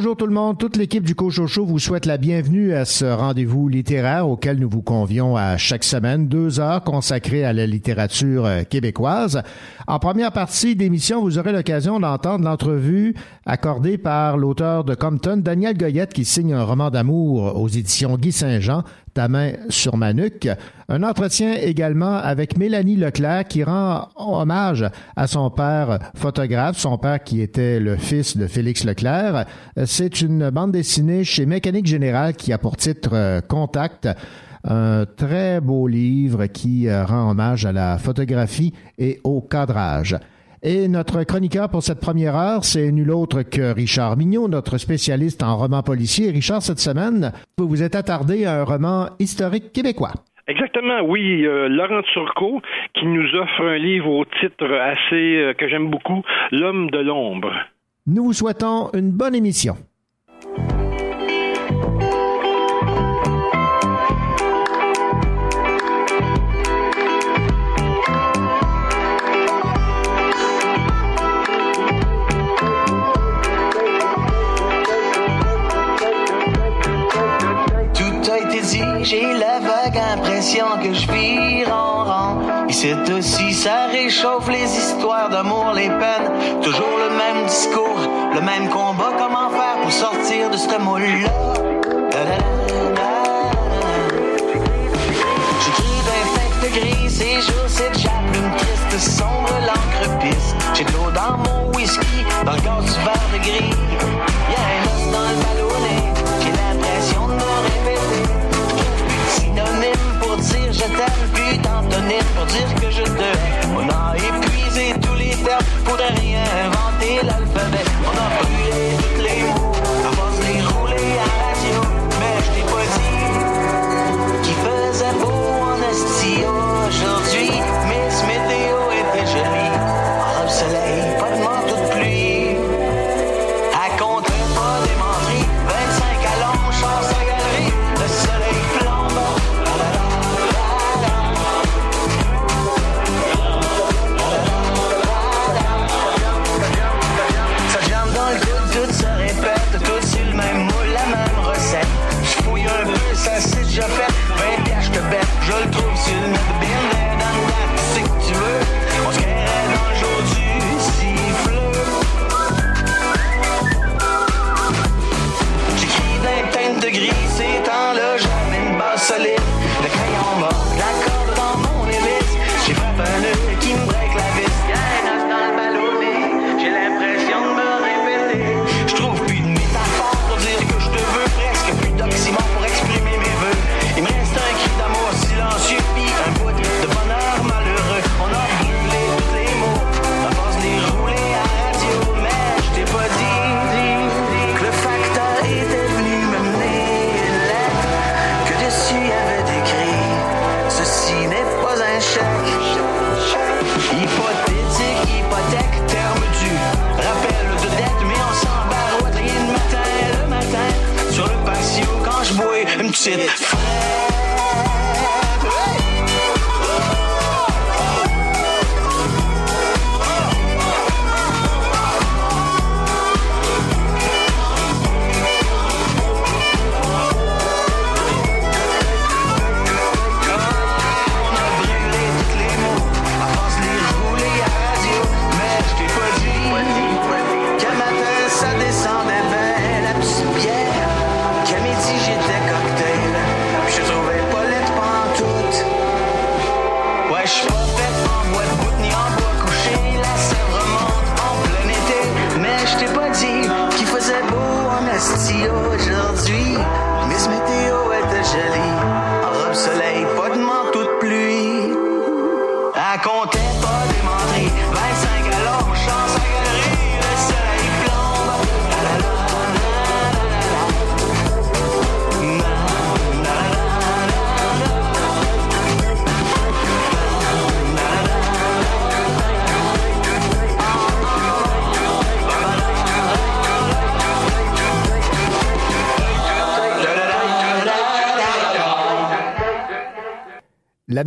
Bonjour tout le monde, toute l'équipe du Coach Show vous souhaite la bienvenue à ce rendez-vous littéraire auquel nous vous convions à chaque semaine, deux heures consacrées à la littérature euh, québécoise. En première partie d'émission, vous aurez l'occasion d'entendre l'entrevue accordée par l'auteur de Compton, Daniel Goyette, qui signe un roman d'amour aux éditions Guy Saint-Jean, ta main sur ma nuque. Un entretien également avec Mélanie Leclerc qui rend hommage à son père photographe, son père qui était le fils de Félix Leclerc. C'est une bande dessinée chez Mécanique Générale qui a pour titre euh, Contact un très beau livre qui euh, rend hommage à la photographie et au cadrage. Et notre chroniqueur pour cette première heure, c'est nul autre que Richard Mignot, notre spécialiste en romans policiers. Richard, cette semaine, vous vous êtes attardé à un roman historique québécois. Exactement, oui. Euh, Laurent Turcot qui nous offre un livre au titre assez euh, que j'aime beaucoup, L'homme de l'ombre. Nous vous souhaitons une bonne émission. J'ai la vague impression que je vire en rang. Et c'est aussi, ça réchauffe les histoires d'amour, les peines. Toujours le même discours, le même combat. Comment faire pour sortir de ce moule-là? J'écris d'un de gris, ces jours, c'est déjà une triste, sombre, l'encre pisse. J'ai de l'eau dans mon whisky, dans le gaz du verre de gris.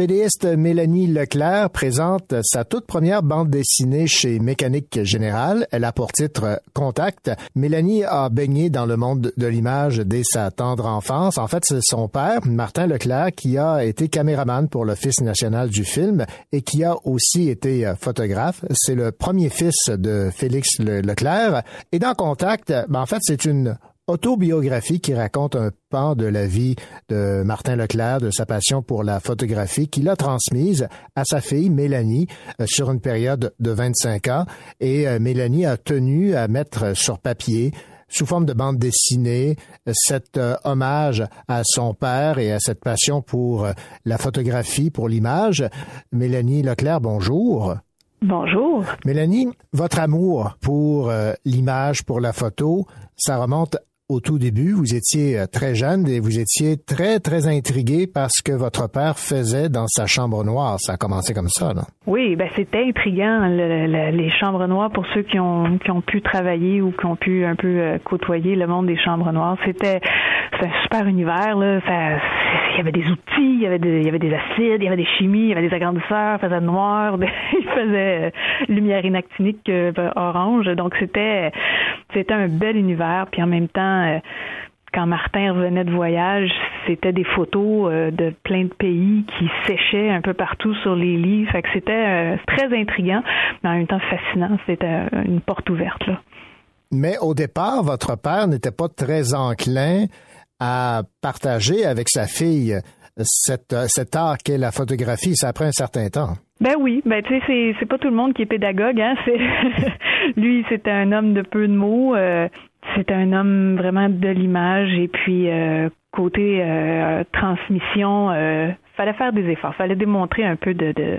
BDiste Mélanie Leclerc présente sa toute première bande dessinée chez Mécanique Générale. Elle a pour titre Contact. Mélanie a baigné dans le monde de l'image dès sa tendre enfance. En fait, c'est son père, Martin Leclerc, qui a été caméraman pour l'Office national du film et qui a aussi été photographe. C'est le premier fils de Félix Leclerc. Et dans Contact, ben, en fait, c'est une autobiographie qui raconte un pan de la vie de Martin Leclerc, de sa passion pour la photographie, qu'il a transmise à sa fille Mélanie euh, sur une période de 25 ans. Et euh, Mélanie a tenu à mettre sur papier sous forme de bande dessinée, cet euh, hommage à son père et à cette passion pour la photographie, pour l'image. Mélanie Leclerc, bonjour. Bonjour. Mélanie, votre amour pour l'image, pour la photo, ça remonte au tout début, vous étiez euh, très jeune et vous étiez très, très intrigué par ce que votre père faisait dans sa chambre noire. Ça a commencé comme ça, non? Oui, ben c'était intriguant, les chambres noires, pour ceux qui ont, qui ont pu travailler ou qui ont pu un peu euh, côtoyer le monde des chambres noires. C'était un super univers, là. il y avait des outils, il y avait, il y avait des acides, il y avait des chimies, il y avait des agrandisseurs, il faisait noir, il faisait euh, lumière inactinique orange. Donc c'était, c'était un bel univers, puis en même temps, euh, quand Martin revenait de voyage, c'était des photos euh, de plein de pays qui séchaient un peu partout sur les lits. Fait que c'était euh, très intriguant, mais en même temps fascinant. C'était une porte ouverte. Là. Mais au départ, votre père n'était pas très enclin à partager avec sa fille cet art qu'est la photographie. Ça prend un certain temps. Ben oui, ben tu sais, c'est, pas tout le monde qui est pédagogue, hein. C'est lui, c'était un homme de peu de mots. C'est un homme vraiment de l'image et puis euh, côté euh, transmission, euh, fallait faire des efforts, fallait démontrer un peu de, de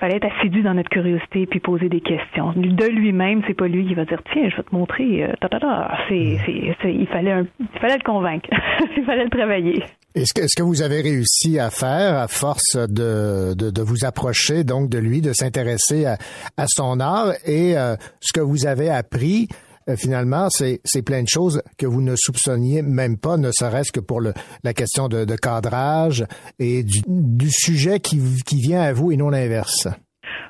fallait être assidu dans notre curiosité puis poser des questions. De lui-même, c'est pas lui qui va dire tiens, je vais te montrer. Euh, ta, ta, ta. C'est, c'est, il fallait un, il fallait le convaincre, il fallait le travailler. Est-ce que, est-ce que vous avez réussi à faire à force de, de, de vous approcher donc de lui, de s'intéresser à, à son art et ce que vous avez appris? Euh, finalement, c'est plein de choses que vous ne soupçonniez même pas, ne serait-ce que pour la question de, cadrage et du, sujet qui, vient à vous et non l'inverse.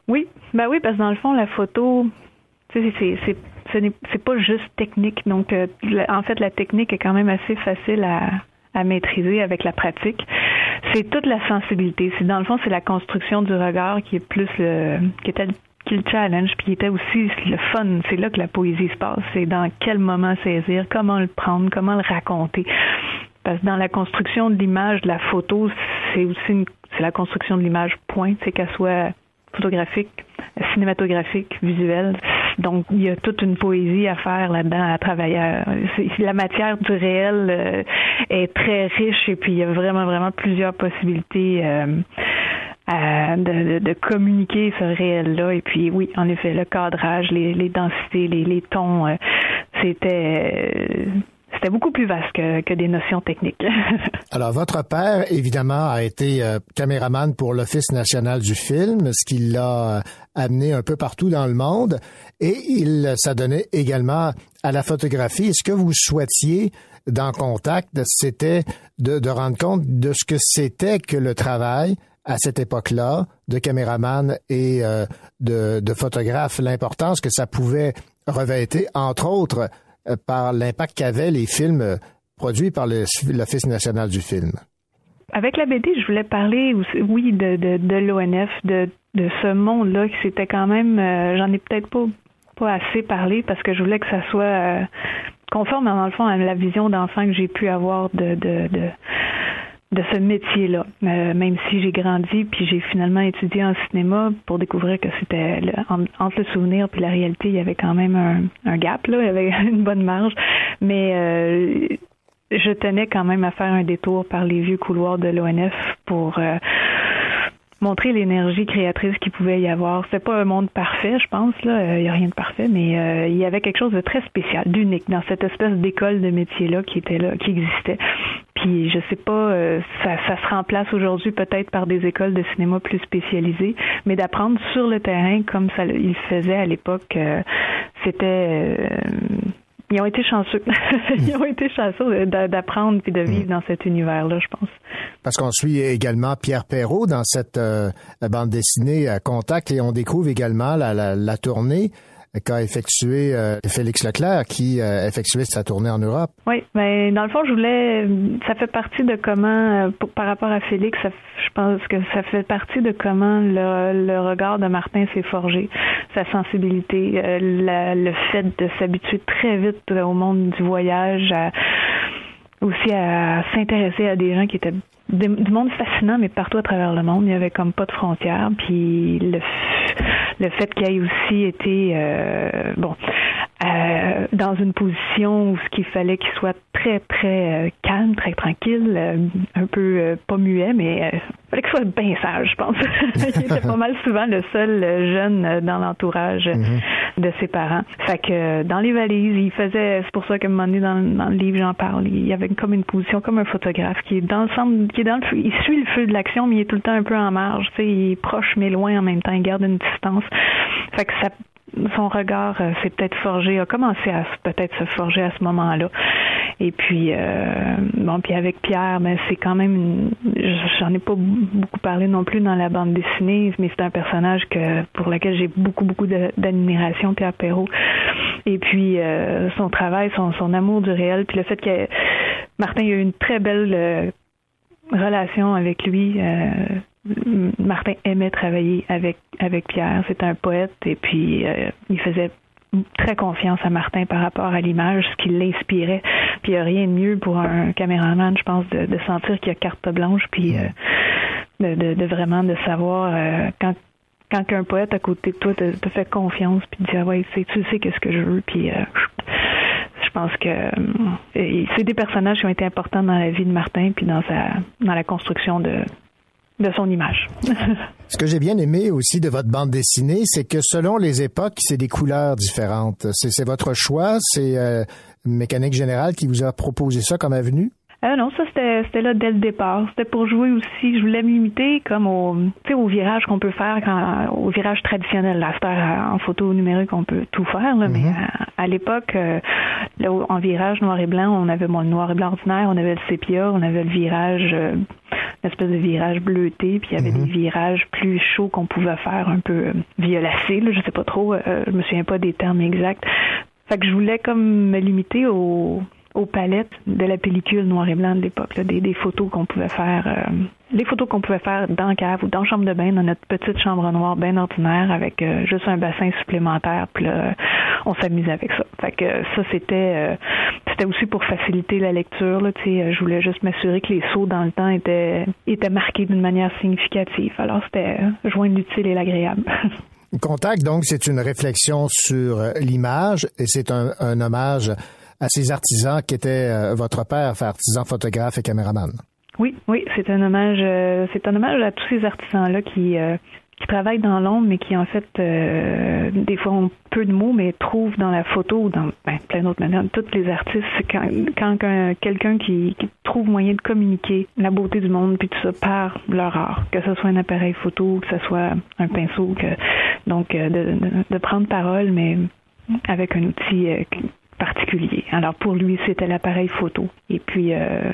Oui, ben oui, parce que dans le fond, la photo, c'est pas juste technique. Donc, euh, en fait, la technique est quand même assez facile à, maîtriser avec la pratique. C'est toute la sensibilité. C'est dans le fond, c'est la construction du regard qui est plus le, qui était le challenge, puis il était aussi le fun. C'est là que la poésie se passe. C'est dans quel moment saisir, comment le prendre, comment le raconter. Parce que dans la construction de l'image, de la photo, c'est aussi c'est la construction de l'image point, c'est qu'elle soit photographique, cinématographique, visuelle. Donc, il y a toute une poésie à faire là-dedans, à travailler. La matière du réel euh, est très riche et puis il y a vraiment, vraiment plusieurs possibilités. Euh, de, de, communiquer ce réel-là. Et puis oui, en effet, le cadrage, les, les densités, les, les tons, euh, c'était c'était beaucoup plus vaste que, que des notions techniques. Alors, votre père, évidemment, a été euh, caméraman pour l'Office national du film, ce qui l'a euh, amené un peu partout dans le monde, et il s'adonnait également à la photographie. Est-ce que vous souhaitiez dans Contact, c'était de, de rendre compte de ce que c'était que le travail à cette époque-là de caméraman et euh, de, de photographe, l'importance que ça pouvait revêtir, entre autres, euh, par l'impact qu'avaient les films euh, produits par l'Office national du film. Avec la BD, je voulais parler, oui, de, l'ONF, de, de ce monde-là, qui c'était quand même, j'en ai peut-être pas, pas assez parlé parce que je voulais que ça soit conforme, dans le fond, à la vision d'enfant que j'ai pu avoir de, de, de de ce métier-là. Euh, même si j'ai grandi puis j'ai finalement étudié en cinéma pour découvrir que c'était entre le souvenir puis la réalité, il y avait quand même un, un gap là, il y avait une bonne marge. Mais euh, je tenais quand même à faire un détour par les vieux couloirs de l'ONF pour euh, montrer l'énergie créatrice qu'il pouvait y avoir. C'est pas un monde parfait, je pense là, il y a rien de parfait, mais il y avait quelque chose de très spécial, d'unique dans cette espèce d'école de métier là qui était là, qui existait. Puis je sais pas, euh, ça, se remplace aujourd'hui peut-être par des écoles de cinéma plus spécialisées, mais d'apprendre sur le terrain comme ça il faisait à l'époque, euh, c'était euh, ils ont été chanceux. ils ont été chanceux d'apprendre puis de vivre dans cet univers-là, je pense. Parce qu'on suit également Pierre Perrault dans cette bande dessinée Contact et on découvre également la, la, la tournée qu'a effectué euh, Félix Leclerc, qui a effectué sa tournée en Europe. Oui, mais ben, dans le fond, je voulais, ça fait partie de comment, euh, par rapport à Félix, je pense que ça fait partie de comment le, regard de Martin s'est forgé, sa sensibilité, euh, le fait de s'habituer très vite au monde du voyage, aussi à s'intéresser à des gens qui étaient du monde fascinant, mais partout à travers le monde. Il y avait comme pas de frontières. Puis le, le fait qu'il ait aussi été euh, bon euh, dans une position où ce qu'il fallait qu'il soit très très euh, calme, très tranquille, un peu pas muet, mais il fallait qu'il soit bien sage, je pense. il était pas mal souvent le seul jeune dans l'entourage mm-hmm. de ses parents. Fait que dans les valises, il faisait, c'est pour ça qu'à un moment donné dans, dans le livre j'en parle, il y avait comme une position comme un photographe qui est dans le centre, qui est dans le feu, il suit le feu de l'action, mais il est tout le temps un peu en marge. Tu sais, il est proche mais loin en même temps, il garde une distance. Fait que ça son regard euh, s'est peut-être forgé, a commencé à peut-être se forger à ce moment-là. Et puis euh, bon, puis avec Pierre, ben c'est quand même, j'en ai pas beaucoup parlé non plus dans la bande dessinée, mais c'est un personnage que pour lequel j'ai beaucoup beaucoup d'admiration, Pierre Perrault. Et puis euh, son travail, son, son amour du réel, puis le fait que Martin a eu une très belle relation avec lui. Euh, Martin aimait travailler avec avec Pierre. C'est un poète et puis euh, il faisait très confiance à Martin par rapport à l'image, ce qui l'inspirait. Puis il n'y a rien de mieux pour un caméraman, je pense, de, sentir qu'il y a carte blanche, puis euh, de, vraiment de savoir quand quand un poète à côté de toi te, fait confiance, puis te dit ah ouais, tu sais qu'est-ce que je veux, puis je pense que euh, c'est des personnages qui ont été importants dans la vie de Martin puis dans sa dans la construction de de son image. Ce que j'ai bien aimé aussi de votre bande dessinée, c'est que selon les époques, c'est des couleurs différentes. C'est votre choix, c'est euh, Mécanique Générale qui vous a proposé ça comme avenue? Euh, non, ça c'était là dès le départ. C'était pour jouer aussi. Je voulais m'imiter comme au au virage qu'on peut faire quand au virage traditionnel. Là, en photo numérique, on peut tout faire. Là, Mais mhm. à, l'époque, euh, en virage noir et blanc, on avait bon, le noir et blanc ordinaire, on avait le sépia, on avait le virage, euh, une espèce de virage bleuté, puis il y avait mhm. des virages plus chauds qu'on pouvait faire, un peu euh, violacés. Là, je sais pas trop. je me souviens pas des termes exacts. Fait que je voulais comme me limiter au aux palettes de la pellicule noir et blanc de l'époque, des, photos qu'on pouvait faire, euh, les photos qu'on pouvait faire dans cave ou dans chambre de bain, dans notre petite chambre noire bien ordinaire avec euh, juste un bassin supplémentaire, puis là, on s'amusait avec ça. Fait que ça, c'était euh, c'était aussi pour faciliter la lecture. Là, je voulais juste m'assurer que les sauts dans le temps étaient, étaient marqués d'une manière significative. Alors, c'était joindre l'utile et l'agréable. Contact, donc, c'est une réflexion sur l'image et c'est un hommage à ces artisans qui étaient euh, votre père, artisan, photographe et caméraman. Oui, oui, c'est un hommage, euh, c'est un hommage à tous ces artisans-là qui euh, qui travaillent dans l'ombre, mais qui en fait des fois ont peu de mots, mais trouvent dans la photo ou dans ben, plein d'autres manières. Tous les artistes, quand, quand quelqu'un qui, qui, trouve moyen de communiquer la beauté du monde puis tout ça par leur art, que ce soit un appareil photo, que ce soit un pinceau, que donc de, de, de prendre parole, mais avec un outil particulier. Alors pour lui, c'était l'appareil photo. Et puis euh,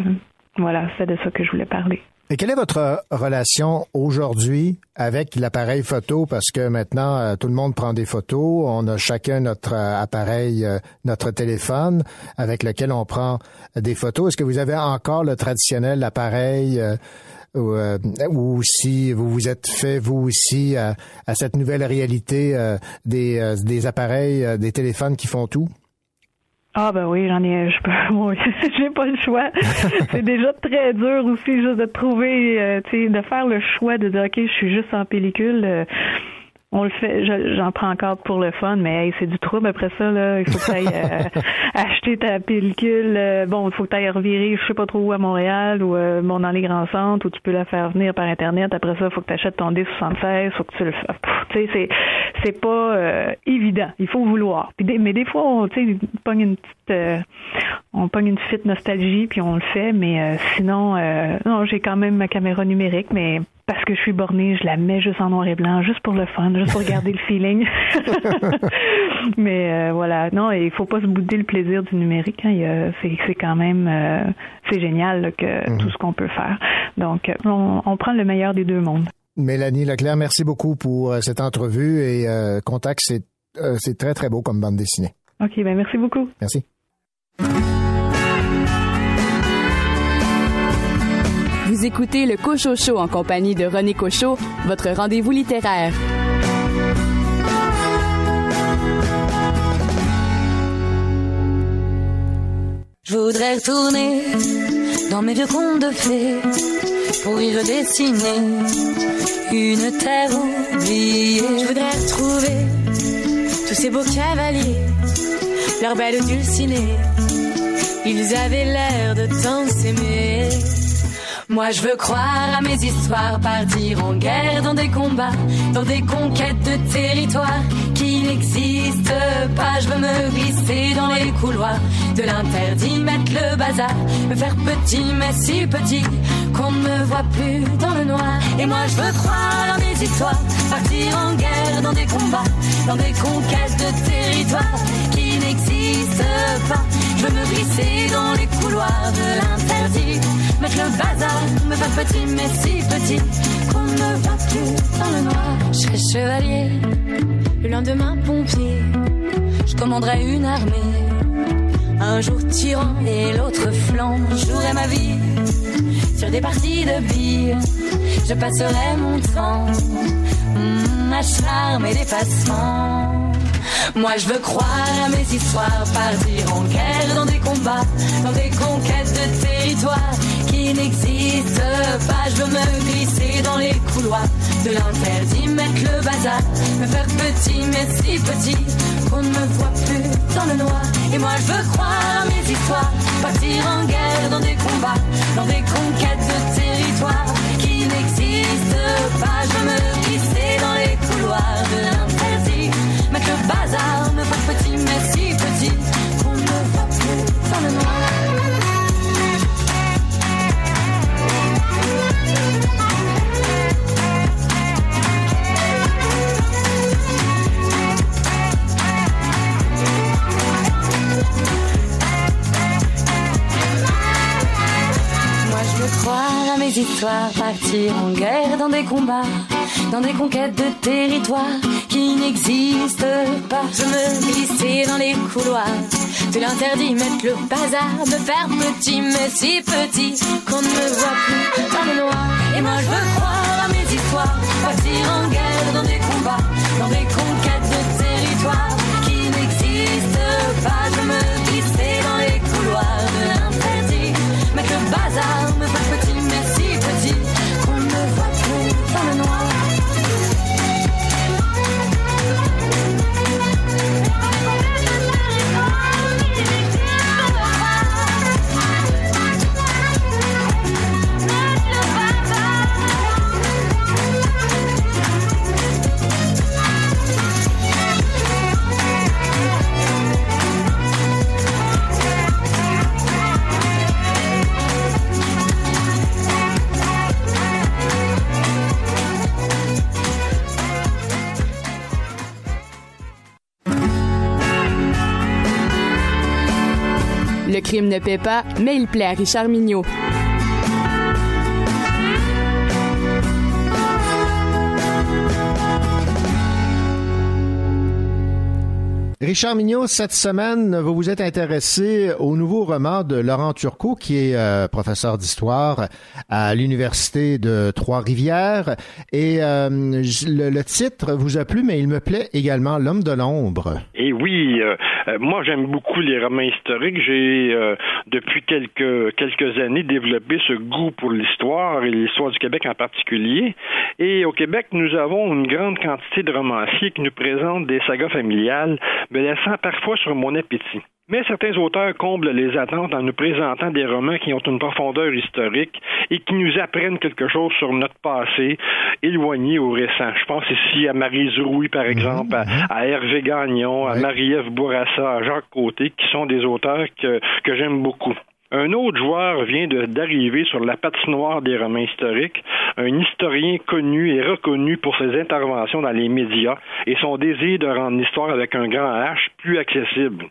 voilà, c'est de ça que je voulais parler. Et quelle est votre relation aujourd'hui avec l'appareil photo? Parce que maintenant, euh, tout le monde prend des photos. On a chacun notre euh, appareil, notre téléphone avec lequel on prend des photos. Est-ce que vous avez encore le traditionnel appareil ou, si vous vous êtes fait, vous aussi, à, cette nouvelle réalité des appareils, des téléphones qui font tout? Ah ben oui, j'en ai, je peux, moi, j'ai pas le choix. c'est déjà très dur aussi juste de trouver, euh, tu sais, de faire le choix de dire ok, je suis juste en pellicule. Euh, on le fait, j'en prends encore pour le fun, mais c'est du trouble après ça. Là, il faut que tu ailles euh, acheter ta pellicule. Euh, bon, il faut que tu ailles revirer, je sais pas trop où à Montréal ou euh, bon, dans les grands centres où tu peux la faire venir par Internet. Après ça, il faut que tu achètes ton D76, faut que tu le Tu sais, c'est, c'est pas euh, évident. Il faut vouloir. mais des fois, on, pogne une petite, euh, on pogne une petite nostalgie puis on le fait. Mais euh, sinon, non, j'ai quand même ma caméra numérique, mais parce que je suis bornée, je la mets juste en noir et blanc, juste pour le fun, juste pour garder le feeling. mais voilà, non, il faut pas se bouder le plaisir du numérique. Hein. C'est quand même, c'est génial que mhm. tout ce qu'on peut faire. Donc, on, on prend le meilleur des deux mondes. Mélanie Leclerc, merci beaucoup pour euh, cette entrevue et euh, Contact, euh, c'est très très beau comme bande dessinée. OK, ben merci beaucoup. Merci. Écoutez le Cocho Show en compagnie de René Cochot, votre rendez-vous littéraire. Je voudrais retourner dans mes vieux contes de fées pour y redessiner une terre oubliée. Je voudrais retrouver tous ces beaux cavaliers, leurs belles dulcinées. Ils avaient l'air de tant s'aimer. Moi je veux croire à mes histoires, partir en guerre dans des combats, dans des conquêtes de territoires qui n'existent pas. Je veux me glisser dans les couloirs de l'interdit, mettre le bazar, me faire petit mais si petit qu'on ne me voit plus dans le noir. Et moi je veux croire à mes histoires, partir en guerre dans des combats, dans des conquêtes de territoires qui n'existent pas. Je veux me glisser dans les couloirs de l'interdit mettre le bazar, me faire petit mais si petit qu'on ne va plus dans le noir. Je serai chevalier, le lendemain pompier, je commanderai une armée. Un jour tyran et l'autre flanc, jouerai ma vie sur des parties de billes. Je passerai mon temps mmh, à charme et dépassement. Moi je veux croire à mes histoires, partir en guerre dans des combats, dans des conquêtes de territoire qui n'existe pas. Je veux me glisser dans les couloirs de l'interdit, mettre le bazar, me faire petit, mais si petit qu'on ne me voit plus dans le noir. Et moi je veux croire à mes histoires, partir en guerre dans des combats, dans des conquêtes de territoire qui n'existent pas. Je veux me glisser mes histoires, partir en guerre dans des combats, dans des conquêtes de territoires qui n'existent pas. Je me glisser dans les couloirs de l'interdit, mettre le bazar, me faire petit, mais si petit qu'on ne me voit plus dans le noir. Et moi je veux croire ne pas, mais il plaît à Richard Mignot. Richard Mignot, cette semaine, vous vous êtes intéressé au nouveau roman de Laurent Turcot, qui est euh, professeur d'histoire à l'Université de Trois-Rivières. Et euh, le, titre vous a plu, mais il me plaît également, L'homme de l'ombre. Et oui, euh, moi j'aime beaucoup les romans historiques. J'ai, depuis quelques, quelques années, développé ce goût pour l'histoire et l'histoire du Québec en particulier. Et au Québec, nous avons une grande quantité de romanciers qui nous présentent des sagas familiales me laissant parfois sur mon appétit. Mais certains auteurs comblent les attentes en nous présentant des romans qui ont une profondeur historique et qui nous apprennent quelque chose sur notre passé, éloigné ou récent. Je pense ici à Marie Zouroui, par exemple, à, à, Hervé Gagnon, à Marie-Ève Bourassa, à Jacques Côté, qui sont des auteurs que, que j'aime beaucoup. Un autre joueur vient d'arriver sur la patinoire des romans historiques, un historien connu et reconnu pour ses interventions dans les médias et son désir de rendre l'histoire avec un grand H plus accessible.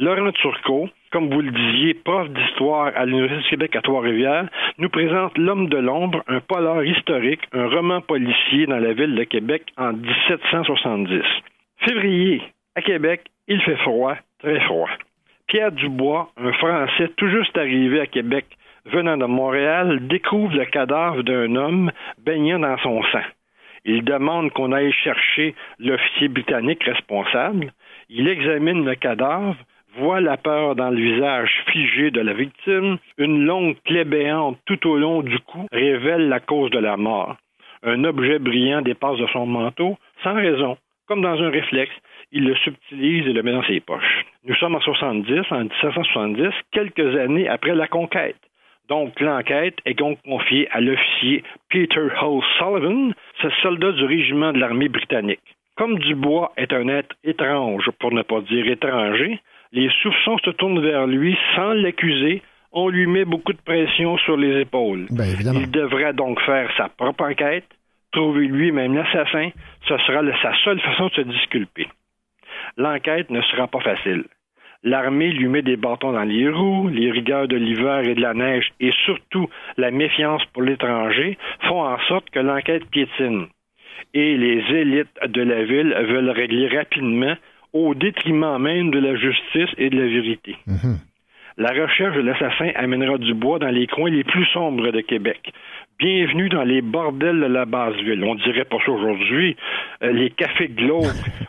Laurent Turcot, comme vous le disiez, prof d'histoire à l'Université du Québec à Trois-Rivières, nous présente L'homme de l'ombre, un polar historique, un roman policier dans la ville de Québec en 1770. Février, à Québec, il fait froid, très froid. Pierre Dubois, un Français tout juste arrivé à Québec venant de Montréal, découvre le cadavre d'un homme baignant dans son sang. Il demande qu'on aille chercher l'officier britannique responsable. Il examine le cadavre, voit la peur dans le visage figé de la victime. Une longue plaie béante tout au long du cou révèle la cause de la mort. Un objet brillant dépasse de son manteau, sans raison, comme dans un réflexe il le subtilise et le met dans ses poches. Nous sommes en 70, en 1770, quelques années après la conquête. Donc, l'enquête est donc confiée à l'officier Peter Hull Sullivan, ce soldat du régiment de l'armée britannique. Comme Dubois est un être étrange, pour ne pas dire étranger, les soupçons se tournent vers lui sans l'accuser. On lui met beaucoup de pression sur les épaules. Ben, Il devrait donc faire sa propre enquête, trouver lui-même l'assassin. Ce sera sa seule façon de se disculper l'enquête ne sera pas facile. L'armée lui met des bâtons dans les roues, les rigueurs de l'hiver et de la neige et surtout la méfiance pour l'étranger font en sorte que l'enquête piétine. Et les élites de la ville veulent régler rapidement au détriment même de la justice et de la vérité. Mhm. La recherche de l'assassin amènera du bois dans les coins les plus sombres de Québec. Bienvenue dans les bordels de la basse ville. On dirait pas ça aujourd'hui. Euh, les cafés glauques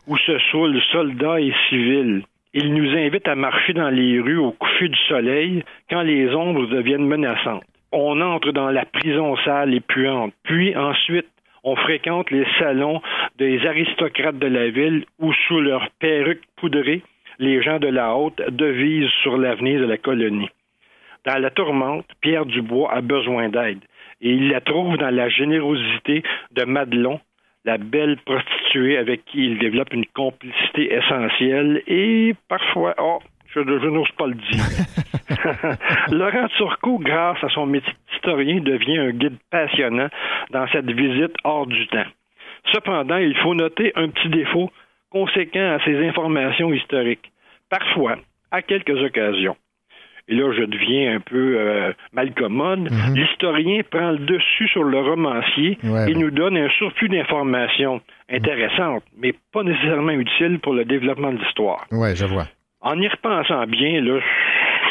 où se saoulent soldats et civils. Il nous invite à marcher dans les rues au coucher du soleil quand les ombres deviennent menaçantes. On entre dans la prison sale et puante. Puis ensuite, on fréquente les salons des aristocrates de la ville où, sous leurs perruques poudrées, les gens de la haute devisent sur l'avenir de la colonie. Dans la tourmente, Pierre Dubois a besoin d'aide et il la trouve dans la générosité de Madelon, la belle prostituée avec qui il développe une complicité essentielle et parfois, oh, je, n'ose pas le dire. Laurent Turcot, grâce à son métier d'historien, devient un guide passionnant dans cette visite hors du temps. Cependant, il faut noter un petit défaut conséquent à ces informations historiques. Parfois, à quelques occasions, et là je deviens un peu euh, malcommode, Mhm. l'historien prend le dessus sur le romancier Ouais, et ouais. nous donne un surplus d'informations intéressantes, mais pas nécessairement utiles pour le développement de l'histoire. Ouais, je vois. En y repensant bien, là,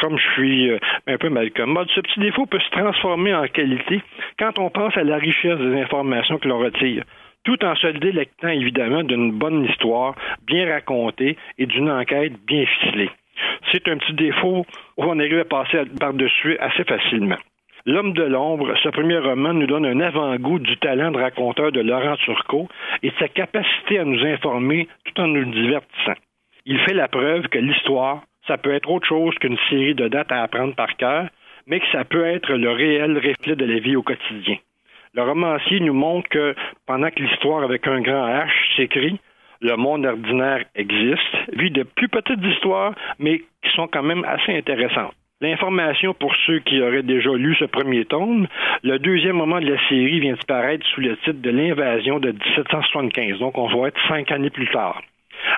comme je suis euh, un peu malcommode, ce petit défaut peut se transformer en qualité quand on pense à la richesse des informations que l'on retire, tout en se délectant évidemment d'une bonne histoire bien racontée et d'une enquête bien ficelée. C'est un petit défaut où on arrive à passer par-dessus assez facilement. L'homme de l'ombre, ce premier roman nous donne un avant-goût du talent de raconteur de Laurent Turcot et de sa capacité à nous informer tout en nous divertissant. Il fait la preuve que l'histoire, ça peut être autre chose qu'une série de dates à apprendre par cœur, mais que ça peut être le réel reflet de la vie au quotidien. Le romancier nous montre que pendant que l'histoire avec un grand H s'écrit, le monde ordinaire existe, vit de plus petites histoires, mais qui sont quand même assez intéressantes. L'information pour ceux qui auraient déjà lu ce premier tome, le deuxième moment de la série vient de paraître sous le titre de l'invasion de 1775, donc on va être cinq années plus tard.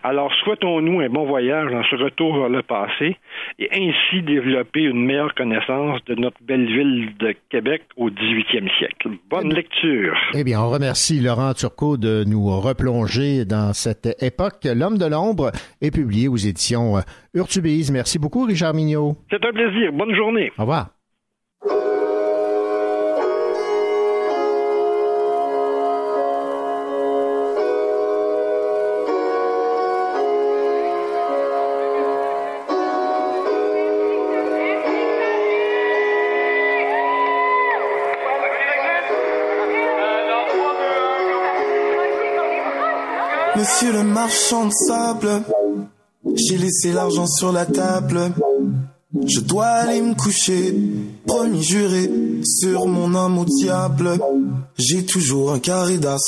Alors, souhaitons-nous un bon voyage dans ce retour vers le passé et ainsi développer une meilleure connaissance de notre belle ville de Québec au 18e siècle. Bonne lecture. Eh bien, on remercie Laurent Turcot de nous replonger dans cette époque. L'homme de l'ombre est publié aux éditions euh, Urtubise. Merci beaucoup, Richard Mignot. C'est un plaisir. Bonne journée. Au revoir. Monsieur le marchand de sable, J'ai laissé l'argent sur la table. Je dois aller me coucher, promis juré, sur mon âme au diable. J'ai toujours un carré d'as.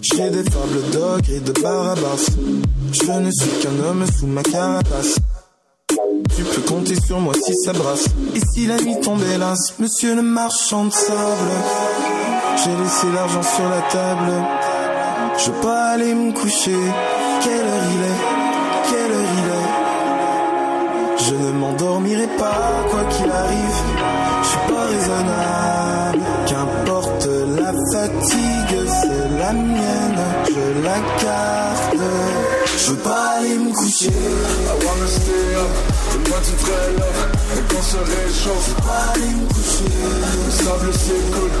J'ai des fables d'ogre et de barabas. Je ne suis qu'un homme sous ma carapace. Tu peux compter sur moi si ça brasse. Et si la nuit tombe hélas, monsieur le marchand de sable. J'ai laissé l'argent sur la table. Je veux pas aller me coucher. Quelle heure il est? Quelle heure il est? Je ne m'endormirai pas, quoi qu'il arrive. Je suis pas raisonnable. Fatigue, c'est la mienne. Je la garde. Je veux pas aller me coucher. I wanna stay up, le mois du très love, et qu'on se réchauffe. Je veux pas aller me coucher. Le sable cool,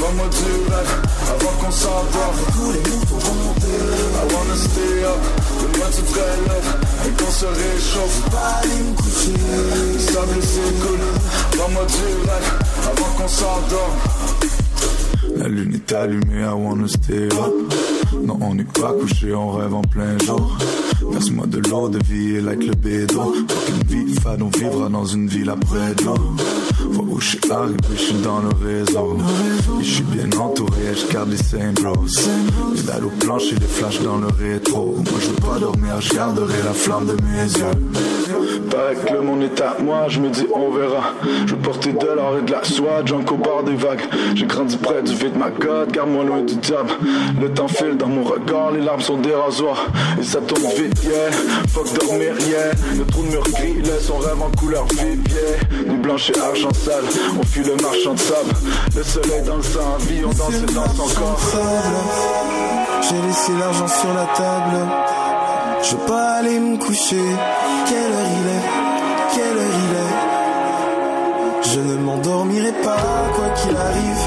vends-moi du rêve, avant qu'on s'endorme. Tous les mots pour remonter. I wanna stay up, le mois du très love, et qu'on se réchauffe. Je veux pas aller me coucher. Le sable cool, vends-moi du rêve, avant qu'on s'endorme. La lune est allumée, I wanna stay. Non, on n'est pas couché, on rêve en plein jour. Verse-moi de l'eau de vie, like le bédo. Fucking vie fade, on vivra dans une ville après de l'eau. Je suis arrivé, je suis dans le réseau. Et je suis bien entouré, je garde les same bros. Les dalles au plancher, les flashs dans le rétro. Moi je veux pas dormir, je garderai la flamme de mes yeux. Paraît que le monde est à moi, je me dis on verra. Je porter de l'or et de la soie, junk au des vagues. J'ai grandi près du vide, ma god, garde-moi loin du diable. Le temps file dans mon regard, les larmes sont des rasoirs. Et ça tourne vite, yeah. Fuck dormir, yeah. Le trou de mur gris laisse son rêve en couleur vive, yeah. Et argent sale, on fuit le marchand de sable. Le soleil dans le sang, vie, on danse dans son corps. J'ai laissé l'argent sur la table. Je veux pas aller me coucher. Quelle heure il est? Quelle heure il est? Je ne m'endormirai pas, quoi qu'il arrive.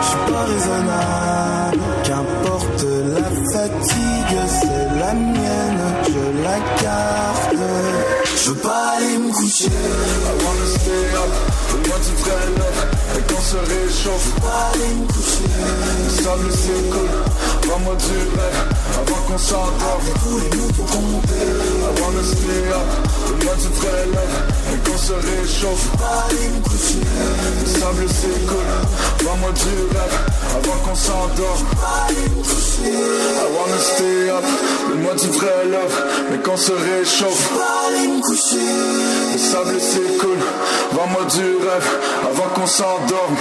Je suis pas raisonnable. Qu'importe la fatigue, c'est la mienne. Je la garde. Je veux pas aller me coucher. I wanna stay up, mois du très love, et qu'on se réchauffe. Sable c'est cool, vends-moi du rêve, avant qu'on s'endorme. Tous les mots pour remonter. I wanna stay up, le mois du très love, et qu'on se réchauffe. Le sable cool, vends-moi du rêve, avant qu'on s'endorme. I wanna stay up, le mois du vrai love, mais qu'on se réchauffe. Le sable cool, vends-moi du rêve, avant qu'on s'endorme.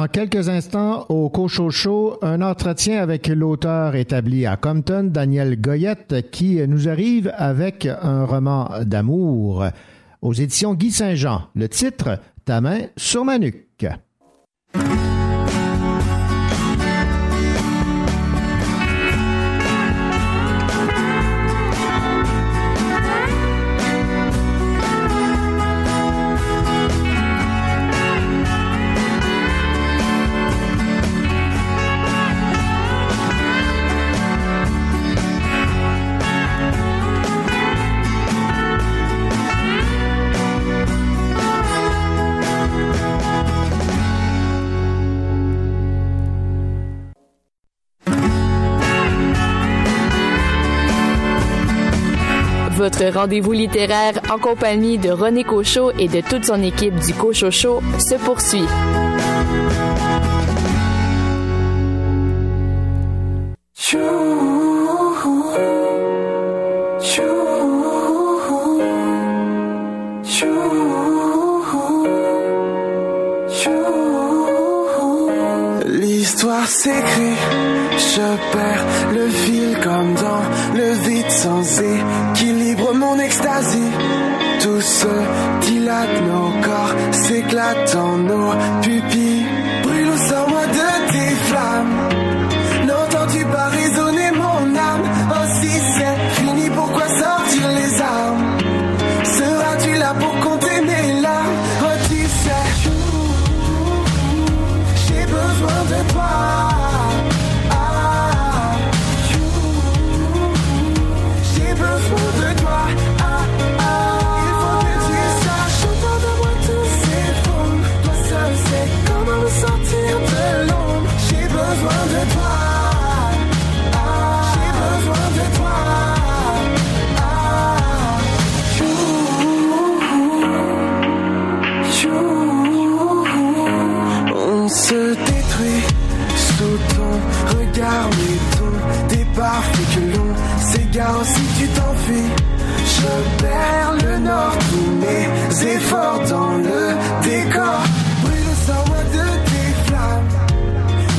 Dans quelques instants, au Cochocho, un entretien avec l'auteur établi à Compton, Daniel Goyette, qui nous arrive avec un roman d'amour aux éditions Guy Saint-Jean. Le titre, Ta main sur ma nuque. Votre rendez-vous littéraire en compagnie de René Cochot et de toute son équipe du Cochot Show se poursuit. L'histoire s'écrit, je perds le fil comme dans le vide sans équilibre, mon extasie. Tout se dilate, nos corps s'éclatent en nos pupilles. Brûle au moi de tes flammes. S'égare si tu t'enfuis. Je perds le nord, tous mes efforts dans le décor. Brûle sans moi de tes flammes.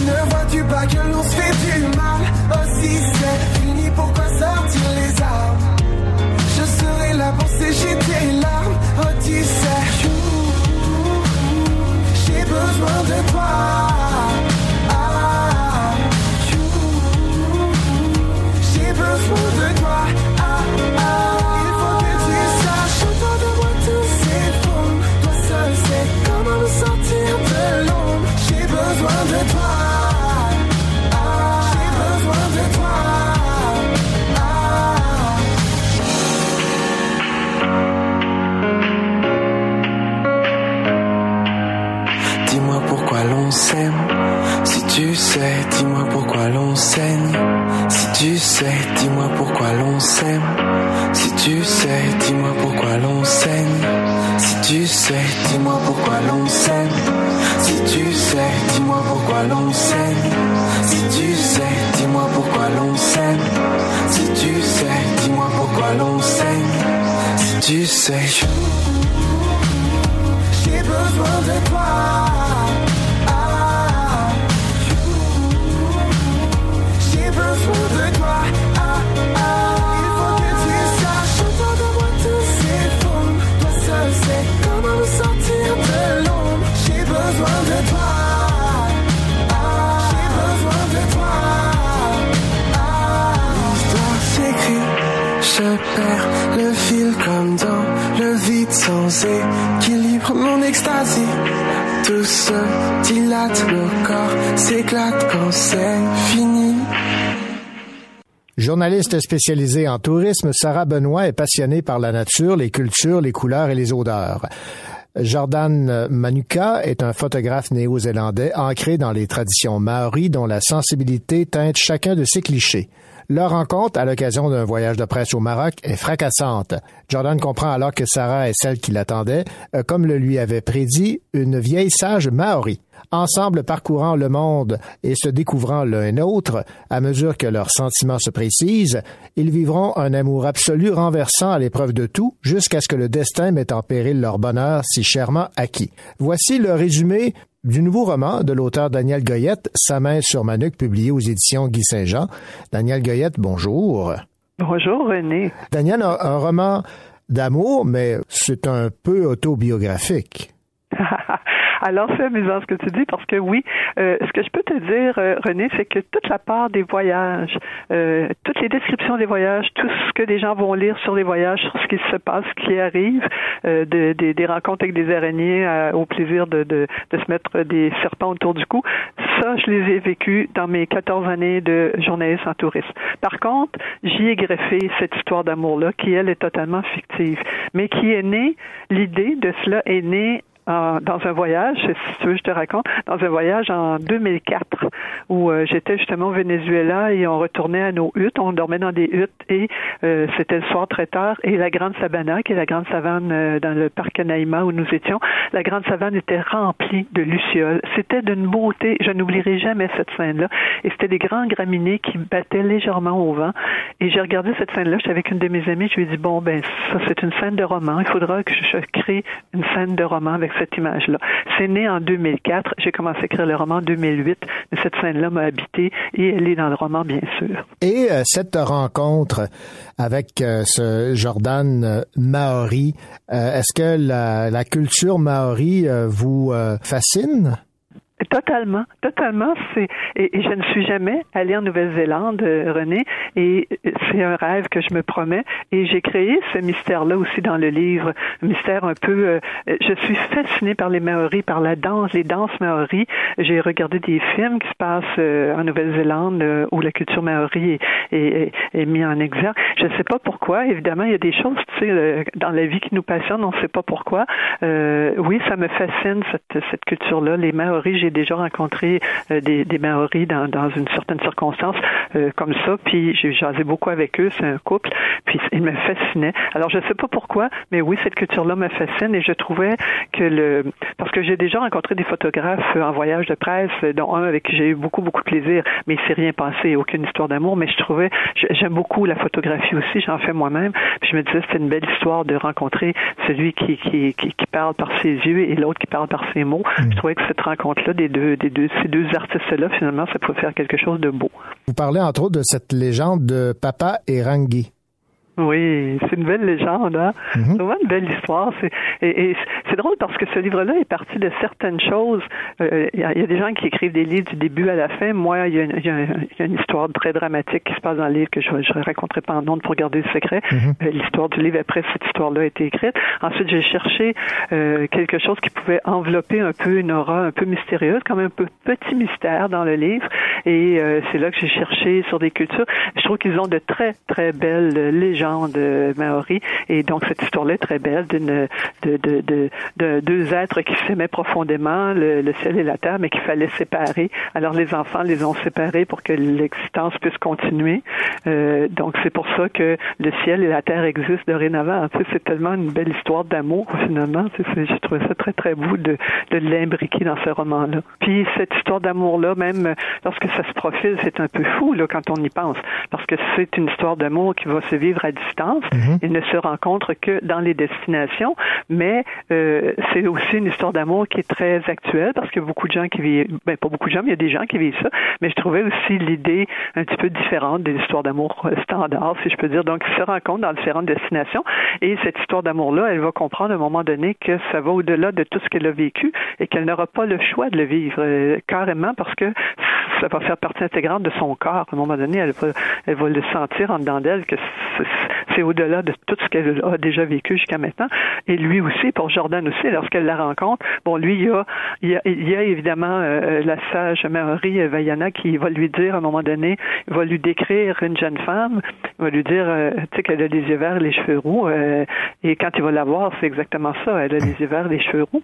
Ne vois-tu pas que l'on se fait du mal? Aussi c'est fini, pourquoi sortir les armes? Je serai là pour sécher tes larmes. Oh, tu sais, j'ai besoin de toi. L'on s'aime. Si tu sais, dis-moi pourquoi l'on saigne. Si tu sais, dis-moi pourquoi l'on s'aime. Si tu sais, dis-moi pourquoi l'on saigne. Si tu sais, dis-moi pourquoi l'on s'aime. Si tu sais, dis-moi pourquoi l'on saigne. Si tu sais, dis-moi pourquoi l'on s'aime. Si tu sais, dis-moi pourquoi l'on saigne. Si tu sais, j'ai besoin de toi. Je perds le fil comme dans le vide sans équilibre, mon extasie. Tout se dilate, le corps s'éclate quand c'est fini. Journaliste spécialisée en tourisme, Sarah Benoît est passionnée par la nature, les cultures, les couleurs et les odeurs. Jordan Manuka est un photographe néo-zélandais ancré dans les traditions maoris dont la sensibilité teinte chacun de ses clichés. Leur rencontre, à l'occasion d'un voyage de presse au Maroc, est fracassante. Jordan comprend alors que Sarah est celle qui l'attendait, euh, comme le lui avait prédit une vieille sage maori. Ensemble parcourant le monde et se découvrant l'un et l'autre, à mesure que leurs sentiments se précisent, ils vivront un amour absolu renversant à l'épreuve de tout, jusqu'à ce que le destin mette en péril leur bonheur si chèrement acquis. Voici le résumé du nouveau roman de l'auteur Daniel Goyette, Sa main sur ma nuque, publié aux éditions Guy Saint-Jean. Daniel Goyette, bonjour. Bonjour René. Daniel a un roman d'amour, mais c'est un peu autobiographique. Alors, c'est amusant ce que tu dis parce que oui, euh, ce que je peux te dire, euh, René, c'est que toute la part des voyages, euh, toutes les descriptions des voyages, tout ce que les gens vont lire sur les voyages, sur ce qui se passe, ce qui arrive, euh, de, des- des rencontres avec des araignées euh, au plaisir de, de, de se mettre des serpents autour du cou, ça, je les ai vécus dans mes 14 années de journaliste en tourisme. Par contre, j'y ai greffé cette histoire d'amour-là, qui, elle, est totalement fictive, mais qui est née, l'idée de cela est née dans un voyage, si tu veux, je te raconte, dans un voyage en 2004 où euh, j'étais justement au Venezuela et on retournait à nos huttes, on dormait dans des huttes et euh, c'était le soir très tard et la grande sabana, qui est la grande savane euh, dans le parc Canaïma où nous étions, la grande savane était remplie de lucioles. C'était d'une beauté, je n'oublierai jamais cette scène-là. Et c'était des grands graminées qui battaient légèrement au vent. Et j'ai regardé cette scène-là, j'étais avec une de mes amies, je lui ai dit, bon, ben, ça, c'est une scène de roman. Il faudra que je crée une scène de roman avec cette image-là. C'est né en 2004. J'ai commencé à écrire le roman en 2008. Mais cette scène-là m'a habité et elle est dans le roman, bien sûr. Et euh, cette rencontre avec euh, ce Jordan euh, Maori, est-ce que la, culture maori vous fascine? Totalement, totalement. Et, je ne suis jamais allée en Nouvelle-Zélande, euh, René, et c'est un rêve que je me promets. Et j'ai créé ce mystère-là aussi dans le livre, un mystère un peu. euh, je suis fascinée par les Maoris, par la danse, les danses Maoris. J'ai regardé des films qui se passent euh, en Nouvelle-Zélande euh, où la culture Maori est, est, est, mise en exergue. Je ne sais pas pourquoi. Évidemment, il y a des choses, tu sais, euh, dans la vie qui nous passionnent. On ne sait pas pourquoi. Euh, oui, ça me fascine cette, cette culture-là. Les Maoris, j'ai déjà rencontré euh, des, des Maoris dans, dans une certaine circonstance euh, comme ça, puis j'ai jasé beaucoup avec eux, c'est un couple, puis ils me fascinaient. Alors je sais pas pourquoi, mais oui, cette culture-là me fascine et je trouvais que le parce que j'ai déjà rencontré des photographes en voyage de presse, dont un avec qui j'ai eu beaucoup beaucoup de plaisir, mais il s'est rien passé, aucune histoire d'amour, mais je trouvais j'aime beaucoup la photographie aussi, j'en fais moi-même, puis je me disais c'était une belle histoire de rencontrer celui qui qui, qui, qui parle par ses yeux et l'autre qui parle par ses mots. Je trouvais que cette rencontre-là ces deux artistes-là finalement ça pouvait faire quelque chose de beau. Vous parlez entre autres de cette légende de Papa et Rangi. Oui, c'est une belle légende, hein? Mhm. C'est vraiment une belle histoire. C'est, et, et c'est drôle parce que ce livre-là est parti de certaines choses. Euh, Il y, a, il y a des gens qui écrivent des livres du début à la fin. Moi, il y a une, il y y a une histoire très dramatique qui se passe dans le livre que je ne raconterai pas en nom pour garder le secret. Mhm. Euh, L'histoire du livre après cette histoire-là a été écrite. Ensuite, j'ai cherché euh, quelque chose qui pouvait envelopper un peu une aura un peu mystérieuse, comme un peu petit mystère dans le livre. Et euh, c'est là que j'ai cherché sur des cultures. Je trouve qu'ils ont de très, très belles légendes de Maori. Et donc, cette histoire-là est très belle d'une, de, de, de, de deux êtres qui s'aimaient profondément, le, ciel et la terre, mais qu'il fallait séparer. Alors, les enfants les ont séparés pour que l'existence puisse continuer. Euh, donc, c'est pour ça que le ciel et la terre existent dorénavant. Tu sais, c'est tellement une belle histoire d'amour, finalement. Tu sais, J'ai trouvé ça très, très beau de, de l'imbriquer dans ce roman-là. Puis, cette histoire d'amour-là, même lorsque ça se profile, c'est un peu fou, là, quand on y pense. Parce que c'est une histoire d'amour qui va se vivre à distance. Il ne se rencontre que dans les destinations, mais euh, c'est aussi une histoire d'amour qui est très actuelle parce qu'il y a beaucoup de gens qui vivent, ben pas beaucoup de gens, mais il y a des gens qui vivent ça. Mais je trouvais aussi l'idée un petit peu différente des histoires d'amour standards, si je peux dire. Donc, ils se rencontrent dans différentes destinations et cette histoire d'amour-là, elle va comprendre à un moment donné que ça va au-delà de tout ce qu'elle a vécu et qu'elle n'aura pas le choix de le vivre euh, carrément parce que ça va faire partie intégrante de son corps. À un moment donné, elle va, elle va le sentir en dedans d'elle que c'est- au-delà de tout ce qu'elle a déjà vécu jusqu'à maintenant. Et lui aussi, pour Jordan aussi, lorsqu'elle la rencontre, bon, lui, il y a, il y a, évidemment euh, la sage Marie Vaiana qui va lui dire à un moment donné, va lui décrire une jeune femme, va lui dire, euh, tu sais, qu'elle a les yeux verts, les cheveux roux, euh, et quand il va la voir, c'est exactement ça, elle a les yeux verts, les cheveux roux.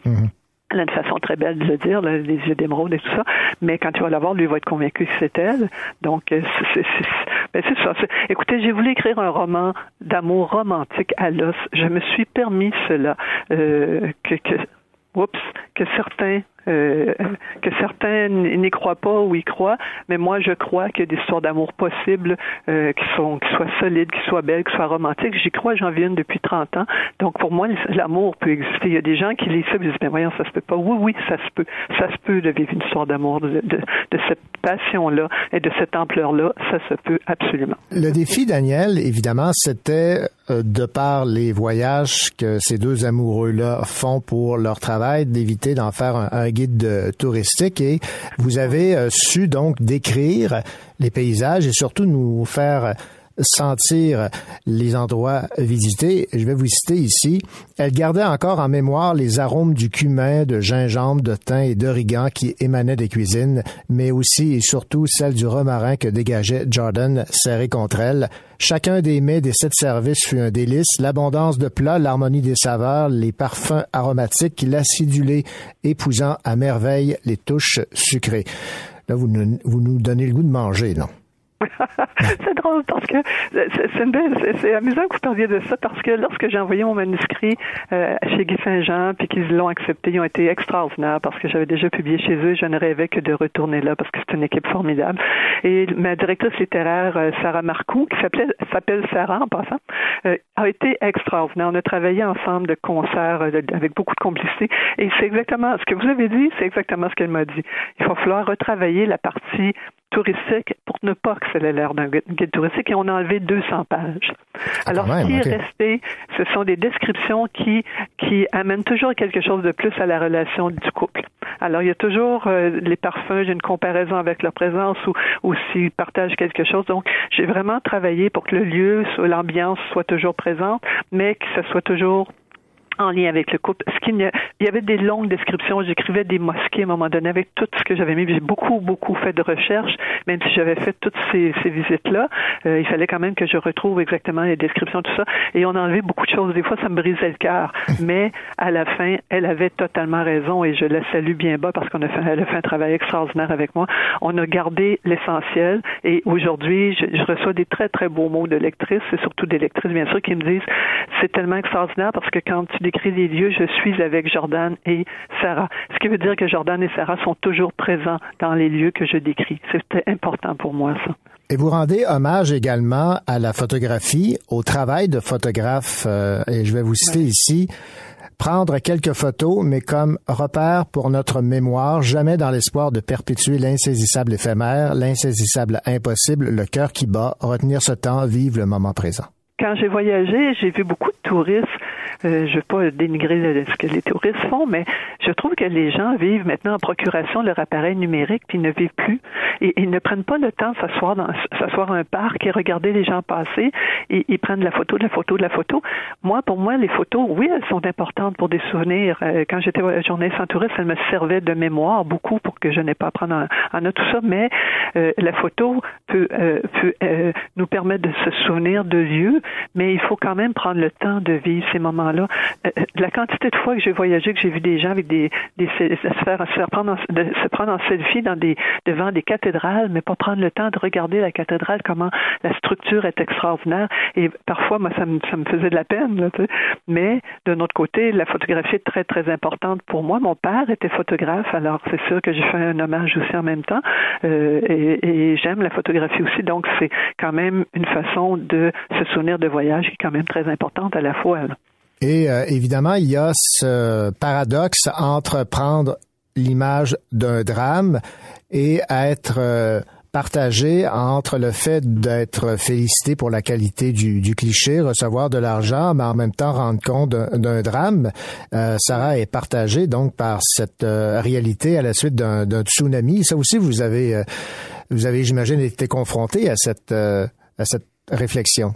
Elle a une façon très belle de le dire, là, les yeux d'émeraude et tout ça. Mais quand tu vas la voir, lui va être convaincu que c'est elle. Donc, euh, ben, c'est ça. Écoutez, j'ai voulu écrire un roman d'amour romantique à l'os. Je me suis permis cela. Euh, que, que, oups, que certains euh, que certains n'y croient pas ou y croient, mais moi je crois qu'il y a des histoires d'amour possibles euh, qui sont qui soient solides, qui soient belles, qui soient romantiques. J'y crois, j'en vis une depuis 30 ans. Donc pour moi, l'amour peut exister. Il y a des gens qui lisent ça et disent mais voyons, ça se peut pas. Oui, oui, ça se peut. Ça se peut de vivre une histoire d'amour de, de, de cette passion-là et de cette ampleur-là. Ça se peut absolument. Le défi, Daniel, évidemment, c'était euh, de par les voyages que ces deux amoureux-là font pour leur travail, d'éviter d'en faire un, un guide euh, touristique. Et vous avez euh, su donc décrire les paysages et surtout nous faire sentir les endroits visités. Je vais vous citer ici. Elle gardait encore en mémoire les arômes du cumin, de gingembre, de thym et d'origan qui émanaient des cuisines, mais aussi et surtout celle du romarin que dégageait Jordan serré contre elle. Chacun des mets des sept services fut un délice. L'abondance de plats, l'harmonie des saveurs, les parfums aromatiques, l'acidulé épousant à merveille les touches sucrées. Là, vous nous, vous nous donnez le goût de manger, non? c'est drôle parce que c'est amusant que vous parliez de ça parce que lorsque j'ai envoyé mon manuscrit euh, chez Guy Saint-Jean puis qu'ils l'ont accepté, ils ont été extraordinaires parce que j'avais déjà publié chez eux. Je ne rêvais que de retourner là parce que c'est une équipe formidable. Et ma directrice littéraire euh, Sarah Marcoux, qui s'appelle Sarah en passant, euh, a été extraordinaire. On a travaillé ensemble de concert avec beaucoup de complicité et c'est exactement ce que vous avez dit, c'est exactement ce qu'elle m'a dit. Il va falloir retravailler la partie touristique pour ne pas que ça ait l'air d'un guide touristique et on a enlevé 200 pages. Alors, quand même, ce qui est resté, ce sont des descriptions qui, qui amènent toujours quelque chose de plus à la relation du couple. Alors, il y a toujours euh, les parfums, j'ai une comparaison avec leur présence ou, ou s'ils partagent quelque chose. Donc, j'ai vraiment travaillé pour que le lieu, l'ambiance soit toujours présente, mais que ce soit toujours en lien avec le couple. Ce a- il y avait des longues descriptions. J'écrivais des mosquées à un moment donné avec tout ce que j'avais mis. J'ai beaucoup, beaucoup fait de recherches, même si j'avais fait toutes ces, ces visites-là. Euh, il fallait quand même que je retrouve exactement les descriptions, tout ça. Et on a enlevé beaucoup de choses. Des fois, ça me brisait le cœur. Mais à la fin, elle avait totalement raison et je la salue bien bas parce qu'on a fait, elle a fait un travail extraordinaire avec moi. On a gardé l'essentiel et aujourd'hui, je, je reçois des très, très beaux mots de lectrices et surtout des lectrices, bien sûr, qui me disent c'est tellement extraordinaire parce que quand tu décris les lieux, je suis avec Jordan et Sarah. Ce qui veut dire que Jordan et Sarah sont toujours présents dans les lieux que je décris. C'était important pour moi, ça. Et vous rendez hommage également à la photographie, au travail de photographe, euh, et je vais vous citer ici, prendre quelques photos, mais comme repère pour notre mémoire, jamais dans l'espoir de perpétuer l'insaisissable éphémère, l'insaisissable impossible, le cœur qui bat, retenir ce temps, vivre le moment présent. Quand j'ai voyagé, j'ai vu beaucoup de touristes. Euh, je veux pas dénigrer ce que les touristes font, mais je trouve que les gens vivent maintenant en procuration leur appareil numérique puis ils ne vivent plus. Et ils ne prennent pas le temps de s'asseoir dans s'asseoir à un parc et regarder les gens passer. Et ils prennent la photo, de la photo, de la photo. Moi, pour moi, les photos, oui, elles sont importantes pour des souvenirs. Euh, quand j'étais journaliste en tourisme, elles me servaient de mémoire beaucoup pour que je n'ai pas à prendre en, en note tout ça. Mais euh, la photo peut, euh, peut euh, nous permettre de se souvenir de lieux, mais il faut quand même prendre le temps de vivre ces moments-là. Euh, la quantité de fois que j'ai voyagé, que j'ai vu des gens avec des, se faire, se prendre en, se prendre en selfie devant des cathédrales, mais pas prendre le temps de regarder la cathédrale, comment la structure est extraordinaire. Et parfois, moi, ça me, faisait de la peine. Mais d'un autre côté, la photographie est très, très importante pour moi. Mon père était photographe, alors c'est sûr que j'ai fait un hommage aussi en même temps. Euh, et j'aime la photographie aussi, donc c'est quand même une façon de se souvenir de voyage qui est quand même très importante à la fois. Et euh, évidemment, il y a ce paradoxe entre prendre l'image d'un drame et être euh, partagé entre le fait d'être félicité pour la qualité du, du cliché, recevoir de l'argent, mais en même temps rendre compte d'un drame. Euh, Sarah est partagée donc par cette euh, réalité à la suite d'un tsunami. Ça aussi, vous avez, euh, vous avez, j'imagine, été confronté à cette, à cette réflexion.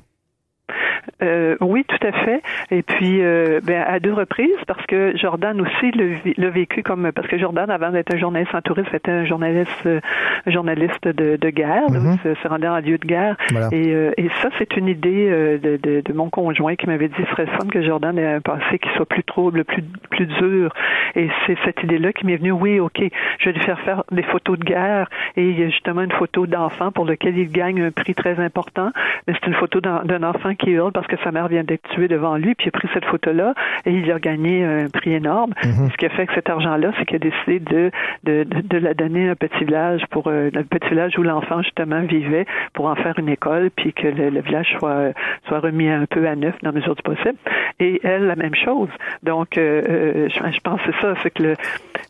Euh, oui, tout à fait. Et puis, euh, ben, à deux reprises, parce que Jordan aussi l'a vécu comme parce que Jordan, avant d'être un journaliste en tourisme, était un journaliste, euh, journaliste de, de guerre, là, où se, se rendait en lieu de guerre. Voilà. Et, euh, et ça, c'est une idée euh, de, de, de mon conjoint qui m'avait dit ce serait fun que Jordan ait un passé qui soit plus trouble, plus plus dur. Et c'est cette idée-là qui m'est venue. Oui, ok, je vais lui faire faire des photos de guerre et il y a justement une photo d'enfant pour lequel il gagne un prix très important. Mais c'est une photo d'un d'un enfant qui hurle parce que sa mère vient d'être tuée devant lui, puis il a pris cette photo-là et il a gagné un prix énorme. Ce qui a fait que cet argent-là, c'est qu'il a décidé de, de, de, de la donner à un petit village pour euh, un petit village où l'enfant justement vivait pour en faire une école, puis que le, le village soit soit remis un peu à neuf dans la mesure du possible. Et elle, la même chose. Donc, euh, euh, je, je pense que c'est ça, c'est que le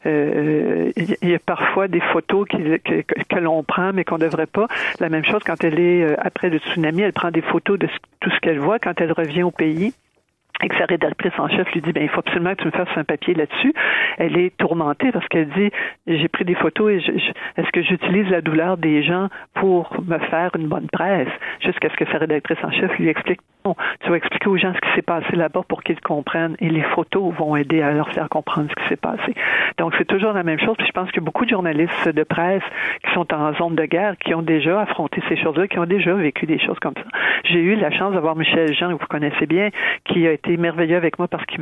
euh, il y a parfois des photos qui, que, que, que l'on prend mais qu'on ne devrait pas. La même chose quand elle est après le tsunami, elle prend des photos de tout ce qu'elle voit quand elle revient au pays et que sa rédactrice en chef lui dit ben il faut absolument que tu me fasses un papier là-dessus. Elle est tourmentée parce qu'elle dit j'ai pris des photos et je- est-ce que j'utilise la douleur des gens pour me faire une bonne presse? Jusqu'à ce que sa rédactrice en chef lui explique tu vas expliquer aux gens ce qui s'est passé là-bas pour qu'ils comprennent et les photos vont aider à leur faire comprendre ce qui s'est passé. Donc c'est toujours la même chose. Puis je pense que beaucoup de journalistes de presse qui sont en zone de guerre, qui ont déjà affronté ces choses-là, qui ont déjà vécu des choses comme ça. J'ai eu la chance d'avoir Michel Jean, que vous connaissez bien, qui a été merveilleux avec moi parce que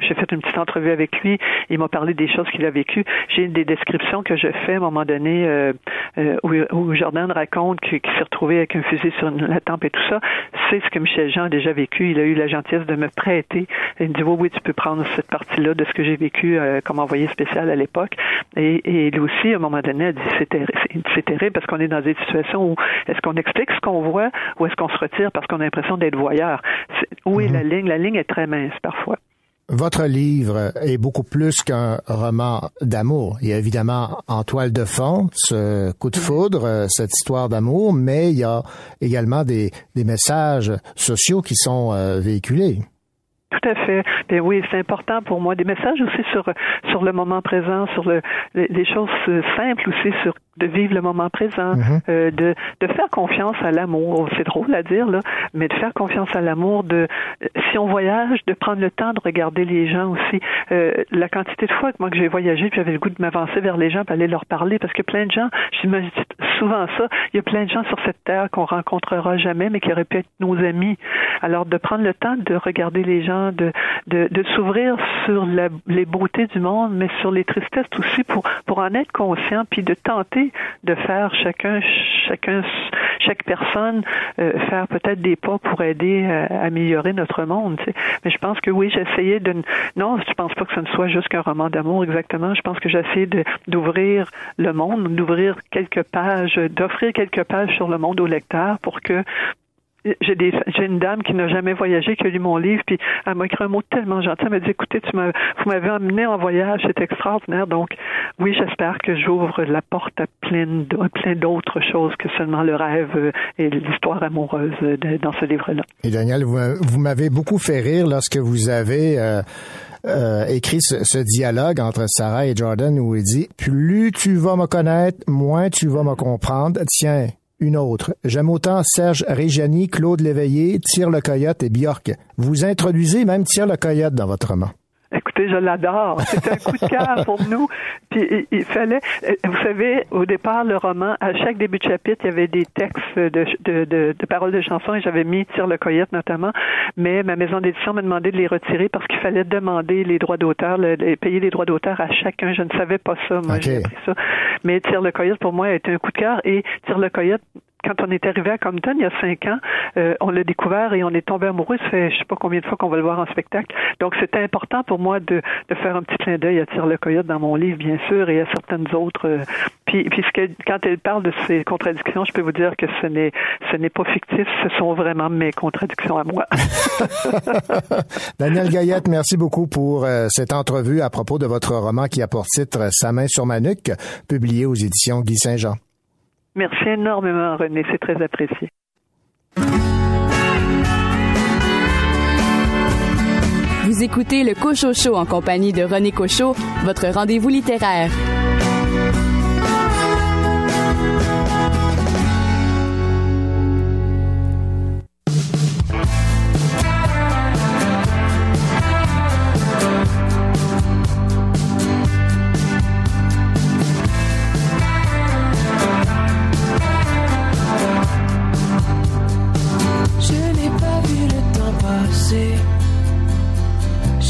j'ai fait une petite entrevue avec lui. Il m'a parlé des choses qu'il a vécues. J'ai des descriptions que je fais à un moment donné euh, euh, où, où Jordan raconte qu'il s'est retrouvé avec un fusil sur la tempe et tout ça. C'est ce que Michel Jean a déjà vécu. Il a eu la gentillesse de me prêter. Il me dit oui, oui, tu peux prendre cette partie-là de ce que j'ai vécu euh, comme envoyé spécial à l'époque. Et, et lui aussi, à un moment donné, a dit c'est terri- c'est- c'est terrible parce qu'on est dans des situations où est-ce qu'on explique ce qu'on voit ou est-ce qu'on se retire parce qu'on a l'impression d'être voyeur? Où est la ligne? La ligne est très mince parfois. Votre livre est beaucoup plus qu'un roman d'amour. Il y a évidemment en toile de fond ce coup de foudre, cette histoire d'amour, mais il y a également des, des messages sociaux qui sont euh, véhiculés. Tout à fait. Ben oui, c'est important pour moi. Des messages aussi sur sur le moment présent, sur le, les, choses simples aussi, sur de vivre le moment présent, Mhm. euh, de de faire confiance à l'amour. C'est drôle à dire là, mais de faire confiance à l'amour. De si on voyage, de prendre le temps de regarder les gens aussi. Euh, la quantité de fois que moi que j'ai voyagé, puis j'avais le goût de m'avancer vers les gens, puis aller leur parler, parce que plein de gens, j'imagine souvent ça. Il y a plein de gens sur cette terre qu'on rencontrera jamais, mais qui auraient pu être nos amis. Alors de prendre le temps de regarder les gens de, s'ouvrir sur les beautés du monde, mais sur les tristesses aussi pour, en être conscient, puis de tenter de faire chacun, chacun, chaque personne euh, faire peut-être des pas pour aider à améliorer notre monde. Mais je pense que oui, essayé de non, je pense pas que ce ne soit juste qu'un roman d'amour exactement. Je pense que de- d'ouvrir le monde, d'ouvrir quelques pages, d'offrir quelques pages sur le monde au lecteur pour que j'ai des j'ai une dame qui n'a jamais voyagé qui a lu mon livre puis elle m'a écrit un mot tellement gentil. Elle m'a dit écoutez tu m'as vous m'avez emmené en voyage c'est extraordinaire. Donc oui j'espère que j'ouvre la porte à plein d'autres choses que seulement le rêve euh, et l'histoire amoureuse euh, dans ce livre là Et Daniel, vous, vous m'avez beaucoup fait rire lorsque vous avez euh, euh, écrit ce dialogue entre Sarah et Jordan où il dit Plus tu vas me connaître, moins tu vas me comprendre. Tiens, une autre. J'aime autant Serge Régiani, Claude Léveillé, Tire le Coyote et Bjork. Vous introduisez même Tire le Coyote dans votre roman. Écoutez, je l'adore. C'était un coup de cœur pour nous. Puis il, il fallait, euh, vous savez, au départ, le roman, à chaque début de chapitre, il y avait des textes de, de, de, de paroles de chansons et j'avais mis Tire le Coyote notamment. Mais ma maison d'édition m'a demandé de les retirer parce qu'il fallait demander les droits d'auteur, le- payer les droits d'auteur à chacun. Je ne savais pas ça. Moi, j'ai appris ça. Mais Tire le Coyote, pour moi, a été un coup de cœur et Tire le Coyote, quand on est arrivé à Compton il y a cinq ans, euh, on l'a découvert et on est tombé amoureux. Ça fait je sais pas combien de fois qu'on va le voir en spectacle. Donc c'était important pour moi de, de faire un petit clin d'œil à Tire le Coyote dans mon livre, bien sûr, et à certaines autres. euh, puis, ce quand elle parle de ces contradictions, je peux vous dire que ce n'est ce n'est pas fictif, ce sont vraiment mes contradictions à moi. Daniel Gaillette, merci beaucoup pour euh, cette entrevue à propos de votre roman qui a pour titre Sa main sur ma nuque, publié aux éditions Guy Saint-Jean. Merci énormément, René, c'est très apprécié. Vous écoutez le Cocho Show en compagnie de René Cocho, votre rendez-vous littéraire.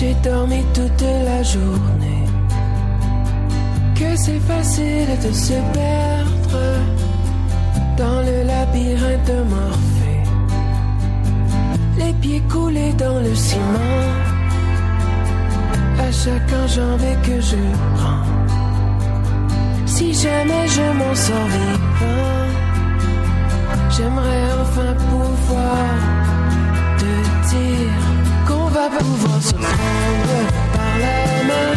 J'ai dormi toute la journée. Que c'est facile de se perdre dans le labyrinthe Morphée. Les pieds coulés dans le ciment. À chaque enjambée que je prends. Si jamais je m'en sors vivant. J'aimerais enfin pouvoir va pouvoir se prendre par la main.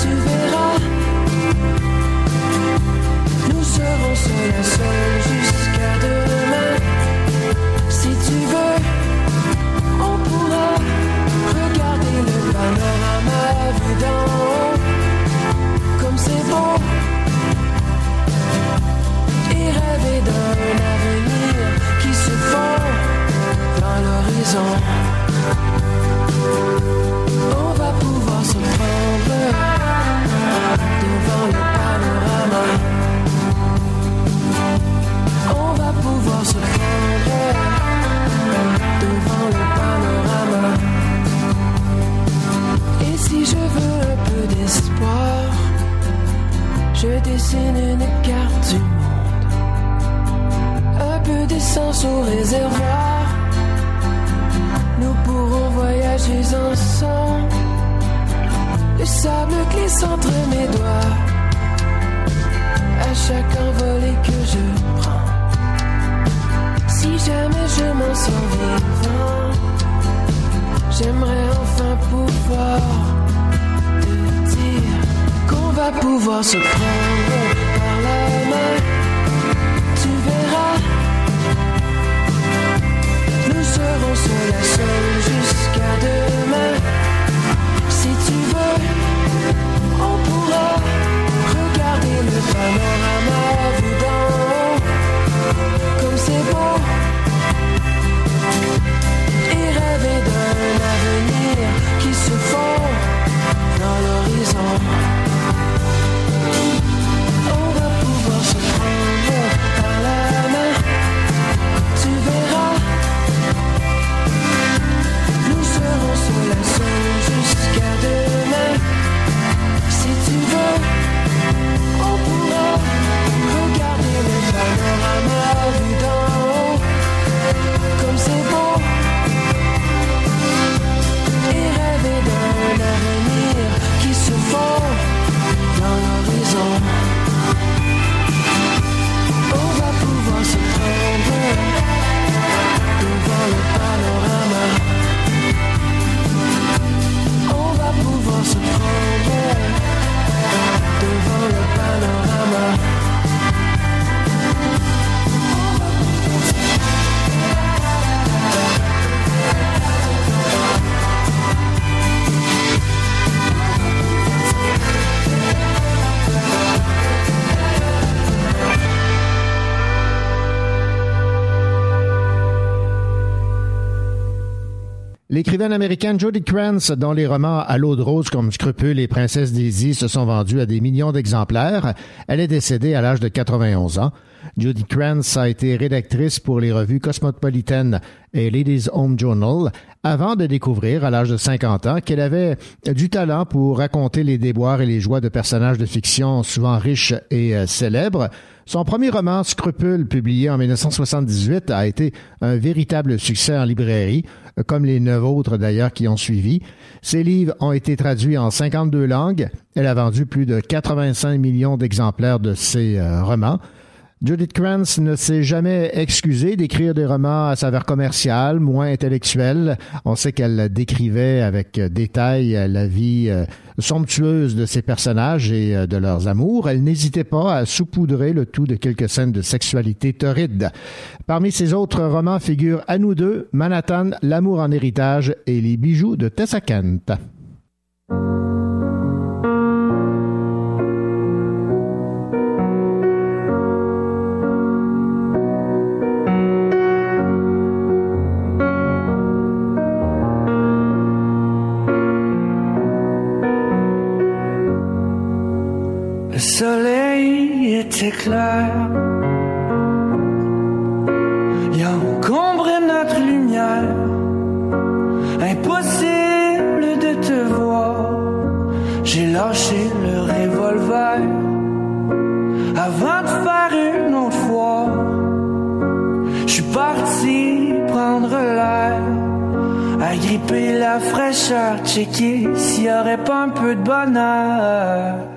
Tu verras, nous serons seuls à seuls jusqu'à demain. Si tu veux, on pourra regarder le panorama vu d'en haut. Comme c'est beau et rêver d'un avenir qui se fond dans l'horizon. On va pouvoir se prendre devant le panorama. On va pouvoir se prendre devant le panorama. Et si je veux un peu d'espoir, je dessine une carte du monde. Un peu d'essence au réservoir. Pourrons voyager ensemble. Le sable glisse entre mes doigts. À chaque envolée que je prends. Si jamais je m'en sors vivant, j'aimerais enfin pouvoir te dire qu'on va pouvoir se prendre par la main. Nous serons seuls à seuls jusqu'à demain. Si tu veux, on pourra regarder le panorama vu d'en Comme c'est beau. Et rêver d'un avenir qui se fond dans l'horizon. Jusqu'à demain, si tu veux, on pourra regarder le panorama du haut. comme c'est beau. Et rêver d'un avenir qui se fond dans l'horizon. On va pouvoir se promener, devant le. L'écrivaine américaine Jodie Krantz, dont les romans À l'eau de rose comme Scrupule et Princesse Daisy se sont vendus à des millions d'exemplaires, elle est décédée à l'âge de 91 ans. Judy Krantz a été rédactrice pour les revues Cosmopolitan et Ladies Home Journal avant de découvrir à l'âge de 50 ans qu'elle avait du talent pour raconter les déboires et les joies de personnages de fiction souvent riches et euh, célèbres. Son premier roman, Scrupule, publié en 1978, a été un véritable succès en librairie, comme les neuf autres d'ailleurs qui ont suivi. Ses livres ont été traduits en 52 langues. Elle a vendu plus de 85 millions d'exemplaires de ses euh, romans. Judith Krantz ne s'est jamais excusée d'écrire des romans à saveur commerciale, moins intellectuelle. On sait qu'elle décrivait avec détail la vie euh, somptueuse de ses personnages et euh, de leurs amours. Elle n'hésitait pas à saupoudrer le tout de quelques scènes de sexualité torride. Parmi ses autres romans figurent À nous deux, Manhattan, L'amour en héritage et Les bijoux de Tessa Kent. S'il y aurait pas un peu de bonheur.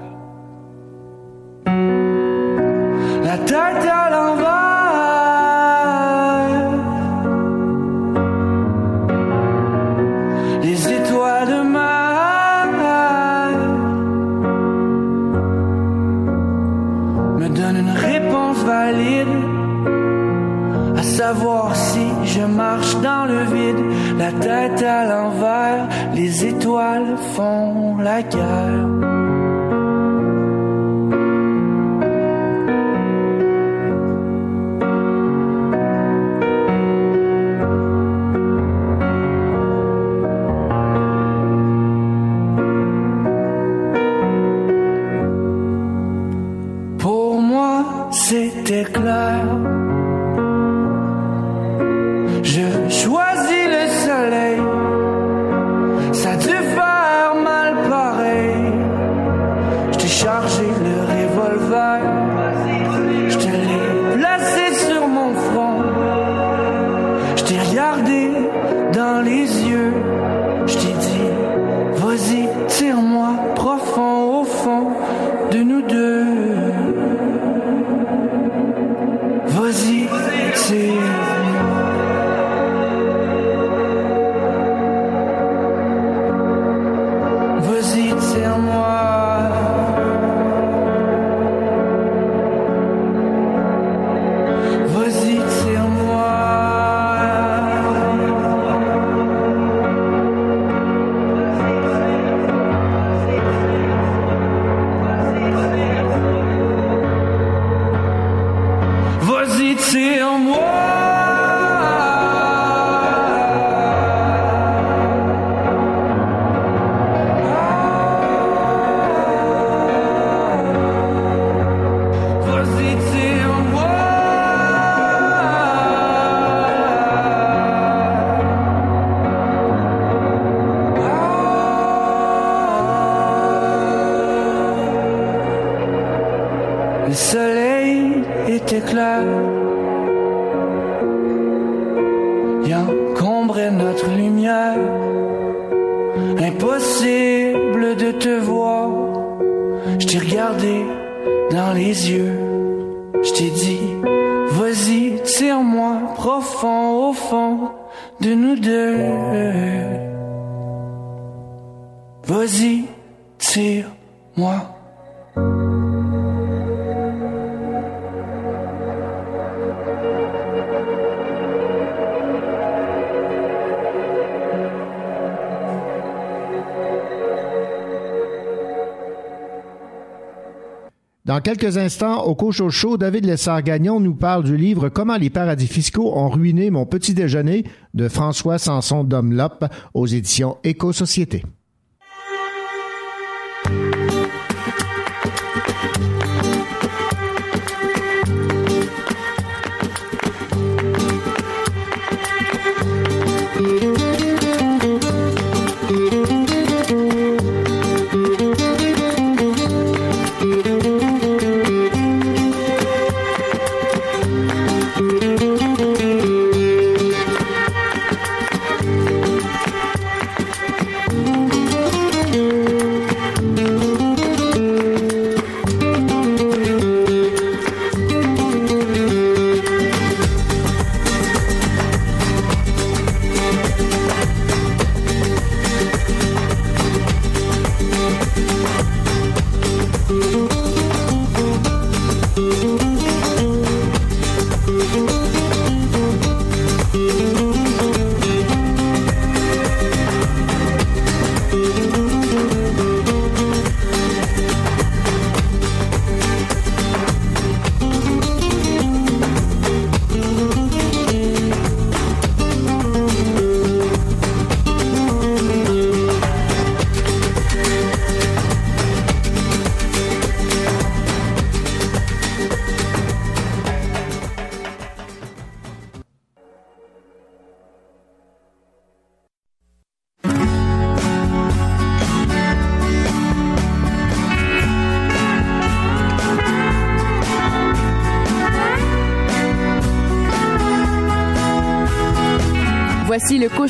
Quelques instants, au Coach au Show, David Lessard-Gagnon nous parle du livre Comment les paradis fiscaux ont ruiné mon petit déjeuner de François Sanson Domlop aux éditions Éco-Société.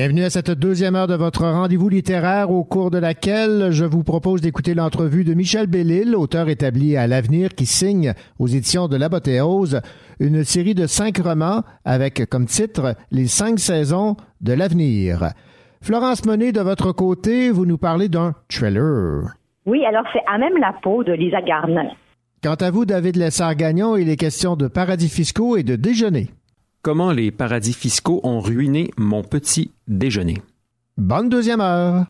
Bienvenue à cette deuxième heure de votre rendez-vous littéraire au cours de laquelle je vous propose d'écouter l'entrevue de Michel Bellil, auteur établi à l'avenir qui signe aux éditions de l'Apothéose une série de cinq romans avec comme titre Les cinq saisons de l'avenir. Florence Monet, de votre côté, vous nous parlez d'un trailer. Oui, alors c'est à même la peau de Lisa Gardner. Quant à vous, David Lessard-Gagnon, il est question de paradis fiscaux et de déjeuner. Comment les paradis fiscaux ont ruiné mon petit déjeuner? Bonne deuxième heure.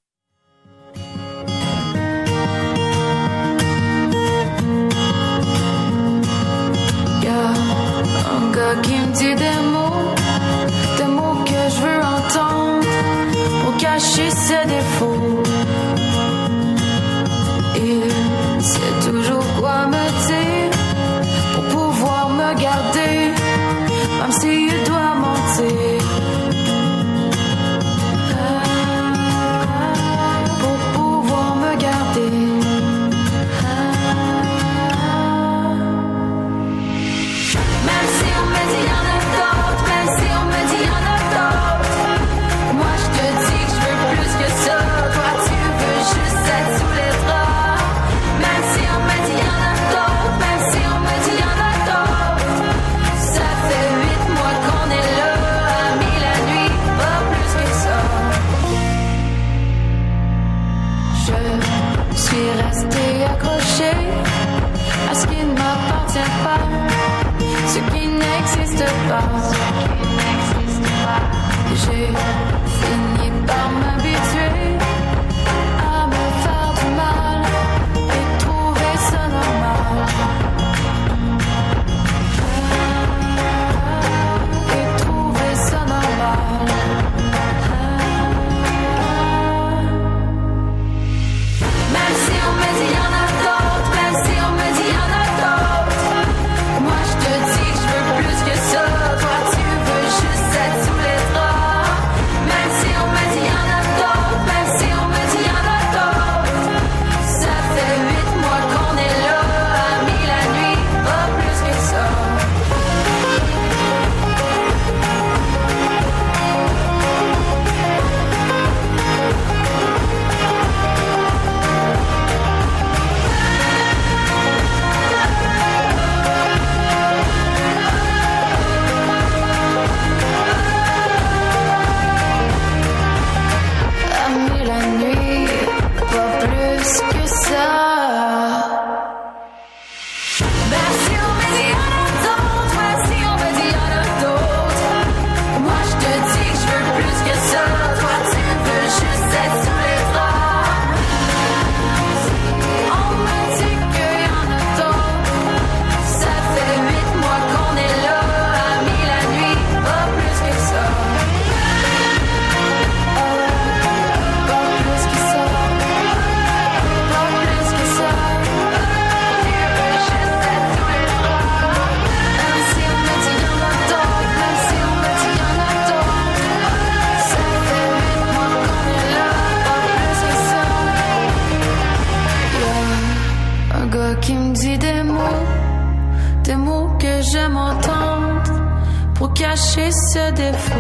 Cacher ce défaut.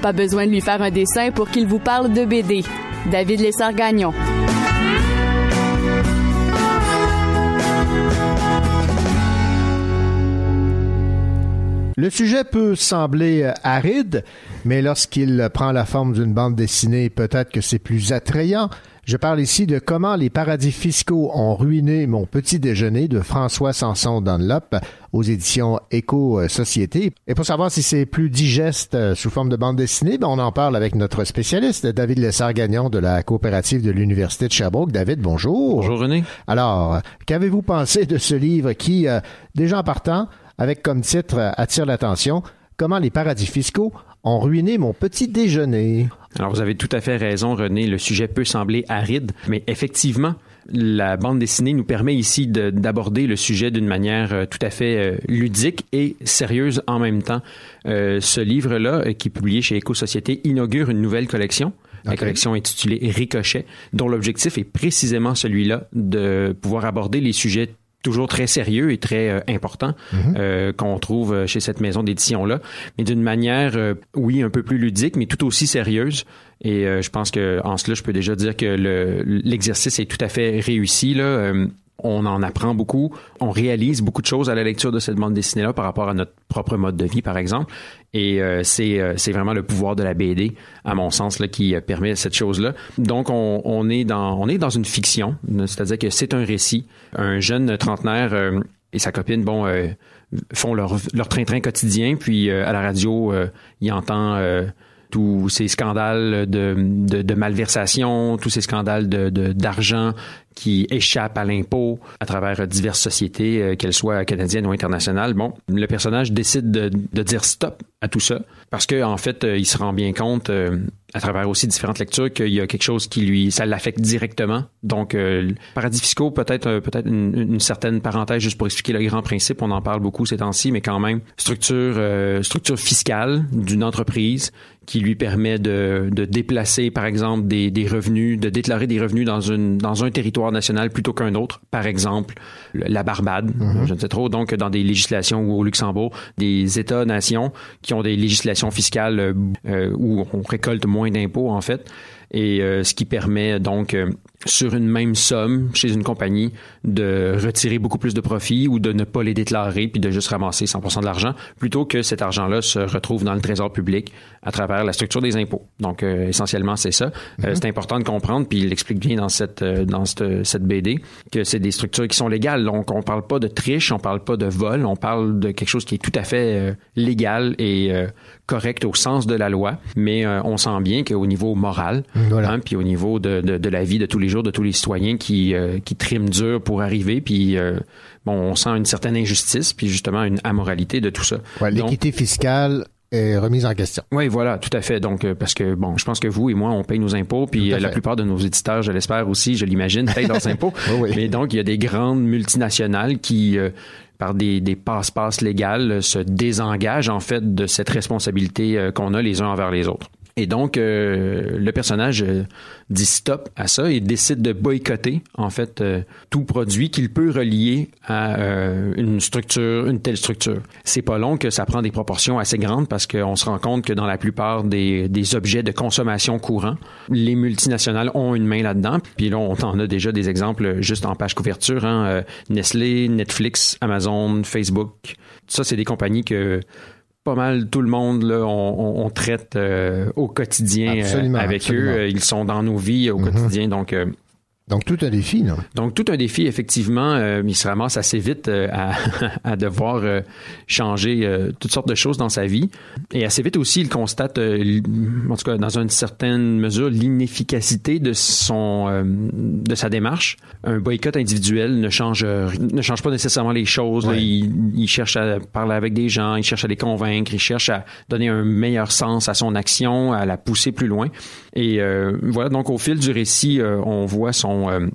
Pas besoin de lui faire un dessin pour qu'il vous parle de BD. David Lessard-Gagnon. Le sujet peut sembler euh, aride, mais lorsqu'il prend la forme d'une bande dessinée, peut-être que c'est plus attrayant. Je parle ici de comment les paradis fiscaux ont ruiné mon petit déjeuner de François Sanson Dunlop aux éditions Éco-Société. Et pour savoir si c'est plus digeste euh, sous forme de bande dessinée, ben on en parle avec notre spécialiste, David Lessard-Gagnon de la coopérative de l'Université de Sherbrooke. David, bonjour. Bonjour René. Alors, qu'avez-vous pensé de ce livre qui, euh, déjà en partant, avec comme titre euh, attire l'attention, Comment les paradis fiscaux ont ruiné mon petit déjeuner. Alors, vous avez tout à fait raison, René. Le sujet peut sembler aride, mais effectivement, la bande dessinée nous permet ici d'aborder le sujet d'une manière euh, tout à fait euh, ludique et sérieuse en même temps. Euh, ce livre-là, qui est publié chez Éco-Société, inaugure une nouvelle collection. La collection intitulée Ricochet, dont l'objectif est précisément celui-là, de pouvoir aborder les sujets toujours très sérieux et très euh, important Mhm. euh, qu'on trouve euh, chez cette maison d'édition là, mais d'une manière euh, oui un peu plus ludique, mais tout aussi sérieuse. Et euh, je pense que en cela, je peux déjà dire que le- l'exercice est tout à fait réussi là. On en apprend beaucoup, on réalise beaucoup de choses à la lecture de cette bande dessinée-là par rapport à notre propre mode de vie, par exemple. Et euh, c'est euh, c'est vraiment le pouvoir de la BD, à mon sens, là, qui euh, permet cette chose-là. Donc, on, on est dans on est dans une fiction, c'est-à-dire que c'est un récit. Un jeune trentenaire et sa copine, bon, font leur leur train-train quotidien, puis à la radio, il entend tous ces scandales de, de, malversation, tous ces scandales d'argent qui échappent à l'impôt à travers diverses sociétés, euh, qu'elles soient canadiennes ou internationales. Bon, le personnage décide de, dire stop à tout ça parce que en fait, euh, il se rend bien compte euh, à travers aussi différentes lectures qu'il y a quelque chose qui lui, ça l'affecte directement. Donc, paradis fiscaux, peut-être peut-être une, certaine parenthèse juste pour expliquer le grand principe. On en parle beaucoup ces temps-ci, mais quand même structure structure fiscale d'une entreprise qui lui permet de, de déplacer, par exemple, des, des revenus, de déclarer des revenus dans, une, dans un territoire national plutôt qu'un autre. Par exemple, le- la Barbade, je ne sais trop, donc dans des législations ou au Luxembourg, des États-nations qui ont des législations fiscales euh, euh, où on récolte moins d'impôts, en fait. Et euh, ce qui permet donc euh, sur une même somme chez une compagnie de retirer beaucoup plus de profits ou de ne pas les déclarer puis de juste ramasser 100% de l'argent plutôt que cet argent-là se retrouve dans le trésor public à travers la structure des impôts. Donc euh, essentiellement c'est ça. Euh, c'est important de comprendre puis il explique bien dans cette euh, dans cette, cette BD que c'est des structures qui sont légales. Donc on parle pas de triche, on parle pas de vol, on parle de quelque chose qui est tout à fait euh, légal et euh, correct au sens de la loi, mais euh, on sent bien qu'au niveau moral, Voilà. hein, puis au niveau de, de, de la vie de tous les jours de tous les citoyens qui euh, qui triment dur pour arriver, puis euh, bon, on sent une certaine injustice, puis justement une amoralité de tout ça. Ouais, L'équité fiscale est remise en question. oui, voilà, tout à fait. Donc, euh, parce que, bon, je pense que vous et moi, on paye nos impôts, puis la plupart de nos éditeurs, je l'espère aussi, je l'imagine, payent leurs impôts. Oui, oui. Mais donc, il y a des grandes multinationales qui, euh, par des, des passe-passe légales, se désengagent, en fait, de cette responsabilité qu'on a les uns envers les autres. Et donc, euh, le personnage euh, dit stop à ça et décide de boycotter, en fait, euh, tout produit qu'il peut relier à euh, une structure, une telle structure. C'est pas long que ça prend des proportions assez grandes parce qu'on se rend compte que dans la plupart des, des objets de consommation courants, les multinationales ont une main là-dedans. Puis là, on en a déjà des exemples juste en page couverture. Hein, euh, Nestlé, Netflix, Amazon, Facebook. Ça, c'est des compagnies que pas mal tout le monde là, on, on- on traite euh, au quotidien euh, Absolument, avec absolument. eux. Euh, Ils sont dans nos vies au Mhm. quotidien. Donc, euh, Donc, tout un défi, là. donc, tout un défi, effectivement. euh, il se ramasse assez vite euh, à, à devoir euh, changer toutes sortes de choses dans sa vie. Et assez vite aussi, il constate, en tout cas, dans une certaine mesure, l'inefficacité de son de sa démarche. Un boycott individuel ne change ne change pas nécessairement les choses. là. Il, il cherche à parler avec des gens, il cherche à les convaincre, il cherche à donner un meilleur sens à son action, à la pousser plus loin. Et voilà, donc au fil du récit, on voit son euh,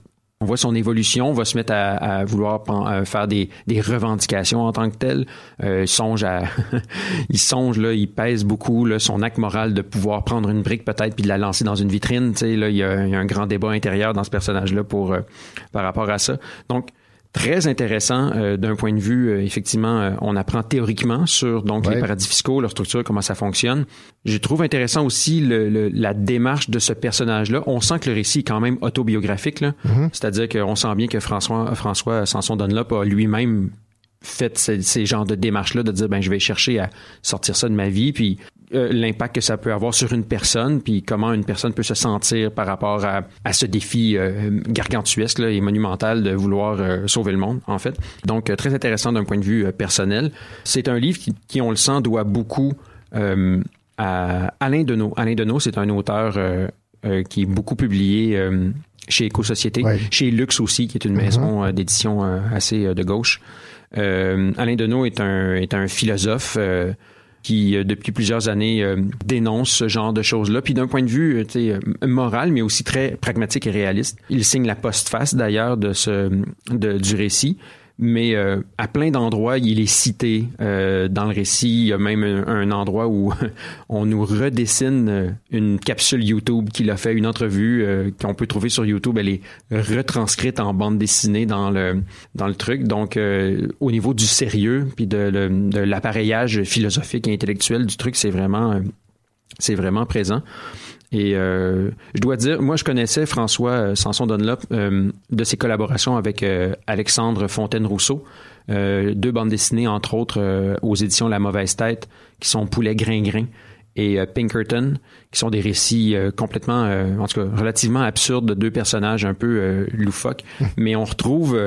on voit son évolution, va se mettre à, vouloir euh, faire des, revendications en tant que tel. Euh, il songe à, il songe là, il pèse beaucoup là, son acte moral de pouvoir prendre une brique peut-être puis de la lancer dans une vitrine. Tu sais, là, il y, a, un grand débat intérieur dans ce personnage-là pour euh, par rapport à ça. Donc Très intéressant euh, d'un point de vue, euh, effectivement, euh, on apprend théoriquement sur donc les paradis fiscaux, leur structure, comment ça fonctionne. Je trouve intéressant aussi le- le- la démarche de ce personnage-là. On sent que le récit est quand même autobiographique, là. c'est-à-dire qu'on sent bien que François, François Sanson Dunlop a lui-même fait ces, ces genres de démarches-là, de dire ben je vais chercher à sortir ça de ma vie, puis euh, l'impact que ça peut avoir sur une personne, puis comment une personne peut se sentir par rapport à, à ce défi euh, gargantuesque là, et monumental de vouloir euh, sauver le monde, en fait. Donc euh, très intéressant d'un point de vue personnel. C'est un livre qui, qui, on le sent, doit beaucoup à Alain Deneau. Alain Deneau, c'est un auteur qui est beaucoup publié. chez Éco-Société, Ouais. chez Lux aussi, qui est une maison euh, d'édition assez de gauche. Euh, Alain Deneau est un, est un philosophe euh, qui, euh, depuis plusieurs années, euh, dénonce ce genre de choses-là. Puis d'un point de vue euh, moral, mais aussi très pragmatique et réaliste. Il signe la postface, d'ailleurs, de ce, de, du récit. Mais euh, à plein d'endroits, il est cité euh, dans le récit. Il y a même un, un endroit où on nous redessine euh, une capsule YouTube qu'il a fait, une entrevue euh, qu'on peut trouver sur YouTube. Elle est retranscrite en bande dessinée dans le dans le truc. Donc, euh, au niveau du sérieux puis de, de l'appareillage philosophique et intellectuel du truc, c'est vraiment euh, c'est vraiment présent. Et euh, je dois dire, moi, je connaissais François euh, Sanson Dunlop euh, de ses collaborations avec Alexandre Fontaine-Rousseau. Deux bandes dessinées, entre autres, aux éditions La Mauvaise Tête, qui sont Poulet Gringrin et Pinkerton, qui sont des récits complètement, en tout cas, relativement absurdes de deux personnages un peu loufoques. Mais on retrouve,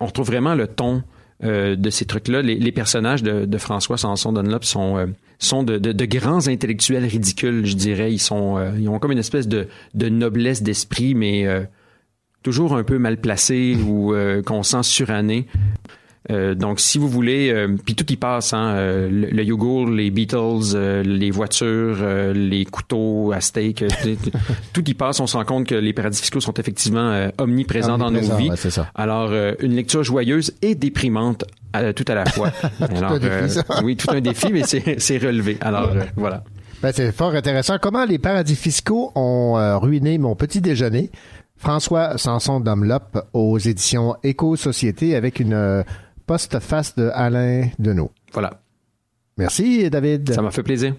on retrouve vraiment le ton euh, de ces trucs-là. Les, personnages de, François Sanson Dunlop sont, euh, sont de, grands intellectuels ridicules, je dirais. Ils, euh, ont comme une espèce de, noblesse d'esprit, mais toujours un peu mal placés ou qu'on sent suranné. Euh, donc, si vous voulez, euh, puis tout y passe, hein, euh, le, le yogourt, les Beatles, euh, les voitures, euh, les couteaux à steak, tout- y passe. On se rend compte que les paradis fiscaux sont effectivement omniprésents dans nos vies. ouais. Alors, euh, une lecture joyeuse et déprimante à- tout à la fois. Alors, un défi, oui, tout un défi, mais c'est c'est relevé. Alors, euh, voilà. Ben, c'est fort intéressant. Comment les paradis fiscaux ont euh, ruiné mon petit déjeuner? François Sanson Dunlop aux éditions Éco-Société avec une postface de Alain Deneau. Voilà. Merci, David. Ça m'a fait plaisir.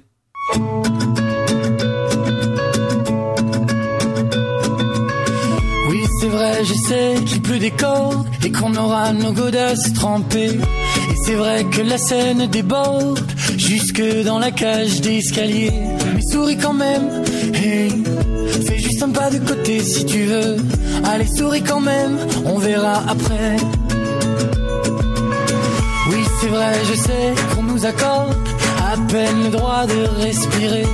Oui, c'est vrai, je sais qu'il pleut des cordes et qu'on aura nos godasses trempées. Et c'est vrai que la scène déborde jusque dans la cage d'escalier. Mais souris quand même, hey, fais juste un pas de côté si tu veux. Allez, souris quand même, on verra après. C'est vrai, je sais qu'on nous accorde à peine le droit de respirer.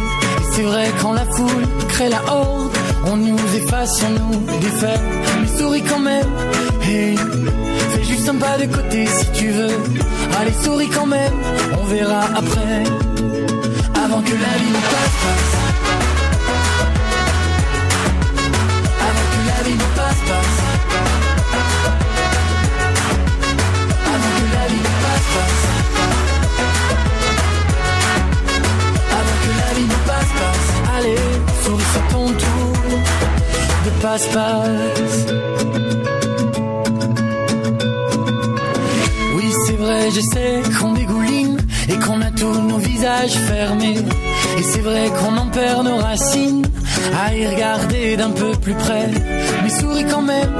C'est vrai quand la foule crée la horde, on nous efface, on nous défait. Mais souris quand même, fais juste un pas de côté si tu veux. Allez, souris quand même, on verra après. Avant que la vie nous passe, passe-passe. Oui, c'est vrai, je sais qu'on dégouline et qu'on a tous nos visages fermés. Et c'est vrai qu'on en perd nos racines à y regarder d'un peu plus près. Mais souris quand même,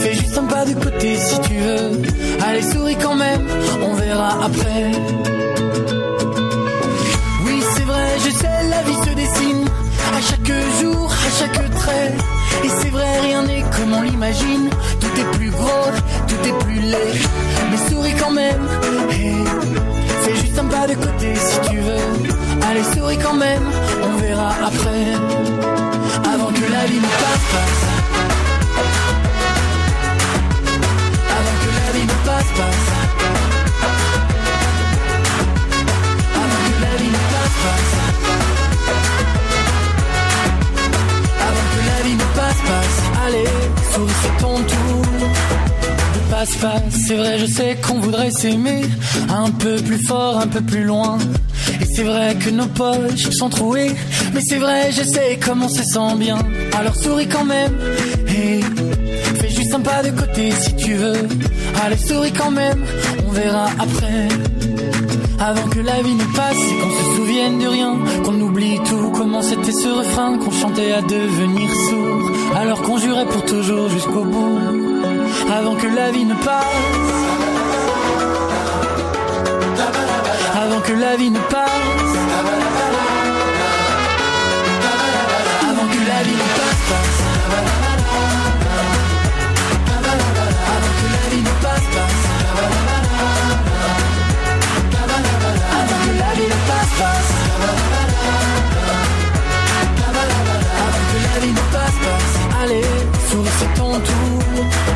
fais juste un pas de côté si tu veux. Allez, souris quand même, on verra après. Oui, c'est vrai, je sais, la vie se dessine à chaque jour, Et c'est vrai, rien n'est comme on l'imagine. Tout est plus gros, tout est plus laid. Mais souris quand même, fais juste un pas de côté si tu veux. Allez, souris quand même, on verra après. Avant que la vie nous passe, C'est vrai, je sais qu'on voudrait s'aimer un peu plus fort, un peu plus loin. Et c'est vrai que nos poches sont trouées. Mais c'est vrai, je sais comment on se sent bien. Alors souris quand même. Et fais juste un pas de côté si tu veux. Allez, souris quand même. On verra après. Avant que la vie nous passe et qu'on se souvienne de rien, qu'on oublie tout, comment c'était ce refrain qu'on chantait à devenir sourd, alors qu'on jurait pour toujours jusqu'au bout. Avant que la vie ne passe, avant que la vie ne passe, avant que la vie ne passe, passe. avant que la vie ne passe, passe. Avant que la vie ne passe, passe. Avant que la vie ne passe, passe. Allez, souris, c'est ton tour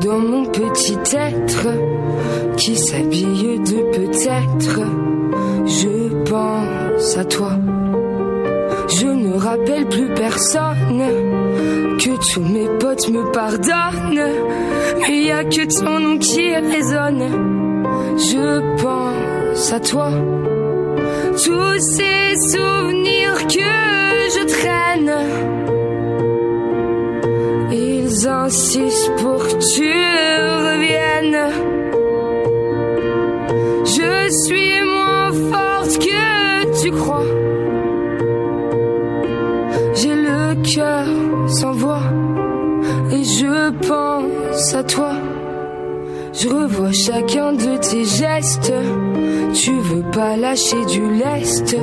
Dans mon petit être qui s'habille de peut-être. Je pense à toi. Je ne rappelle plus personne. Que tous mes potes me pardonnent. Mais y a que ton nom qui résonne. Je pense à toi. Tous ces souvenirs que je traîne. Ils pour que tu reviennes. Je suis moins forte que tu crois. J'ai le cœur sans voix et je pense à toi. Je revois chacun de tes gestes. Tu veux pas lâcher du lest.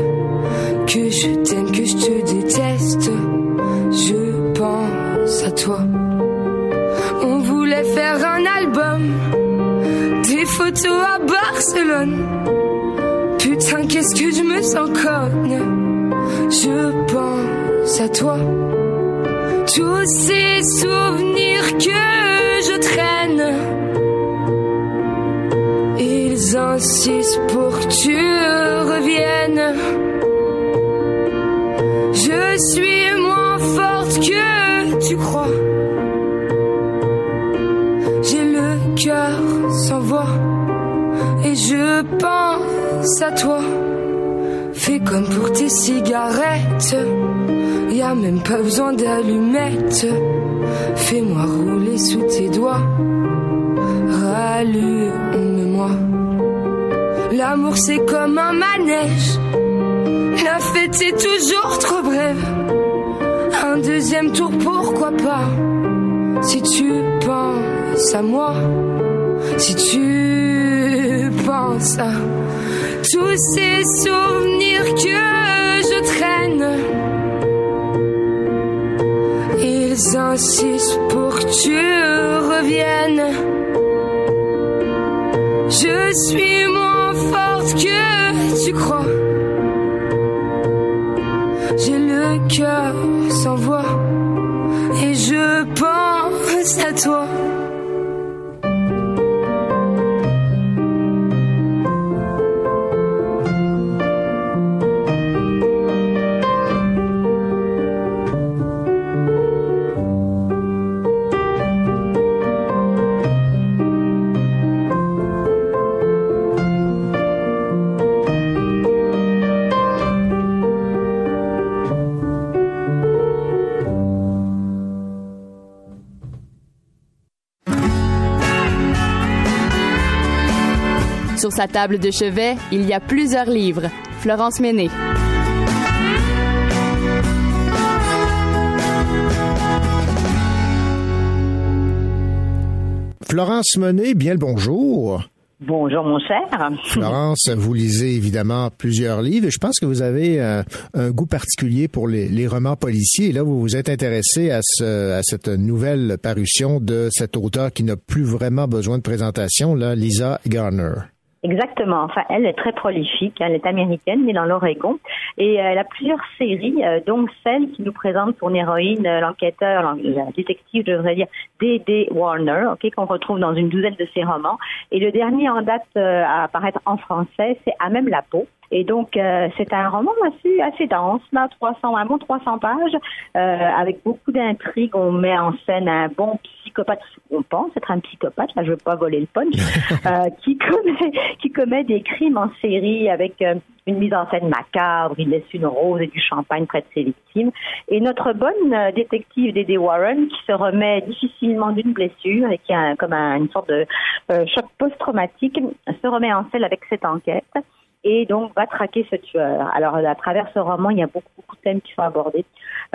Que je t'aime, que je te déteste. Des photos à Barcelone. Putain, qu'est-ce que je me sens conne. Je pense à toi. Tous ces souvenirs que je traîne. Ils insistent pour que tu reviennes. Je suis moins forte que tu crois. Je pense à toi. Fais comme pour tes cigarettes, y a même pas besoin d'allumettes. Fais-moi rouler sous tes doigts, rallume-moi. L'amour c'est comme un manège, la fête est toujours trop brève. Un deuxième tour, pourquoi pas? Si tu penses à moi, si tu tous ces souvenirs que je traîne. Ils insistent pour que tu reviennes. Je suis moins forte que tu crois. Sa table de chevet, il y a plusieurs livres. Florence Méné. Florence Monet, bien le bonjour. Bonjour mon cher. Florence, vous lisez évidemment plusieurs livres et je pense que vous avez euh, un goût particulier pour les, les, romans policiers. Et là, vous vous êtes intéressé à, ce, à cette nouvelle parution de cet auteur qui n'a plus vraiment besoin de présentation, là, Lisa Garner. Exactement. Enfin, elle est très prolifique. Elle est américaine, née dans l'Oregon. Et elle a plusieurs séries, euh, dont celle qui nous présente son héroïne, euh, l'enquêteur, la détective, je devrais dire, D.D. Warner, ok, qu'on retrouve dans une douzaine de ses romans. Et le dernier en date euh, à apparaître en français, c'est À même la peau. Et donc, euh, c'est un roman assez, assez dense, là, 300, un bon 300 pages, euh, avec beaucoup d'intrigues. On met en scène un bon psychopathe, on pense être un psychopathe, là, je veux pas voler le punch, euh, qui, commet, qui commet des crimes en série avec euh, une mise en scène macabre, il laisse une rose et du champagne près de ses victimes. Et notre bonne euh, détective Dédé Warren, qui se remet difficilement d'une blessure et qui a comme un, une sorte de euh, choc post-traumatique, se remet en scène avec cette enquête et donc va traquer ce tueur. Alors à travers ce roman, il y a beaucoup, beaucoup de thèmes qui sont abordés.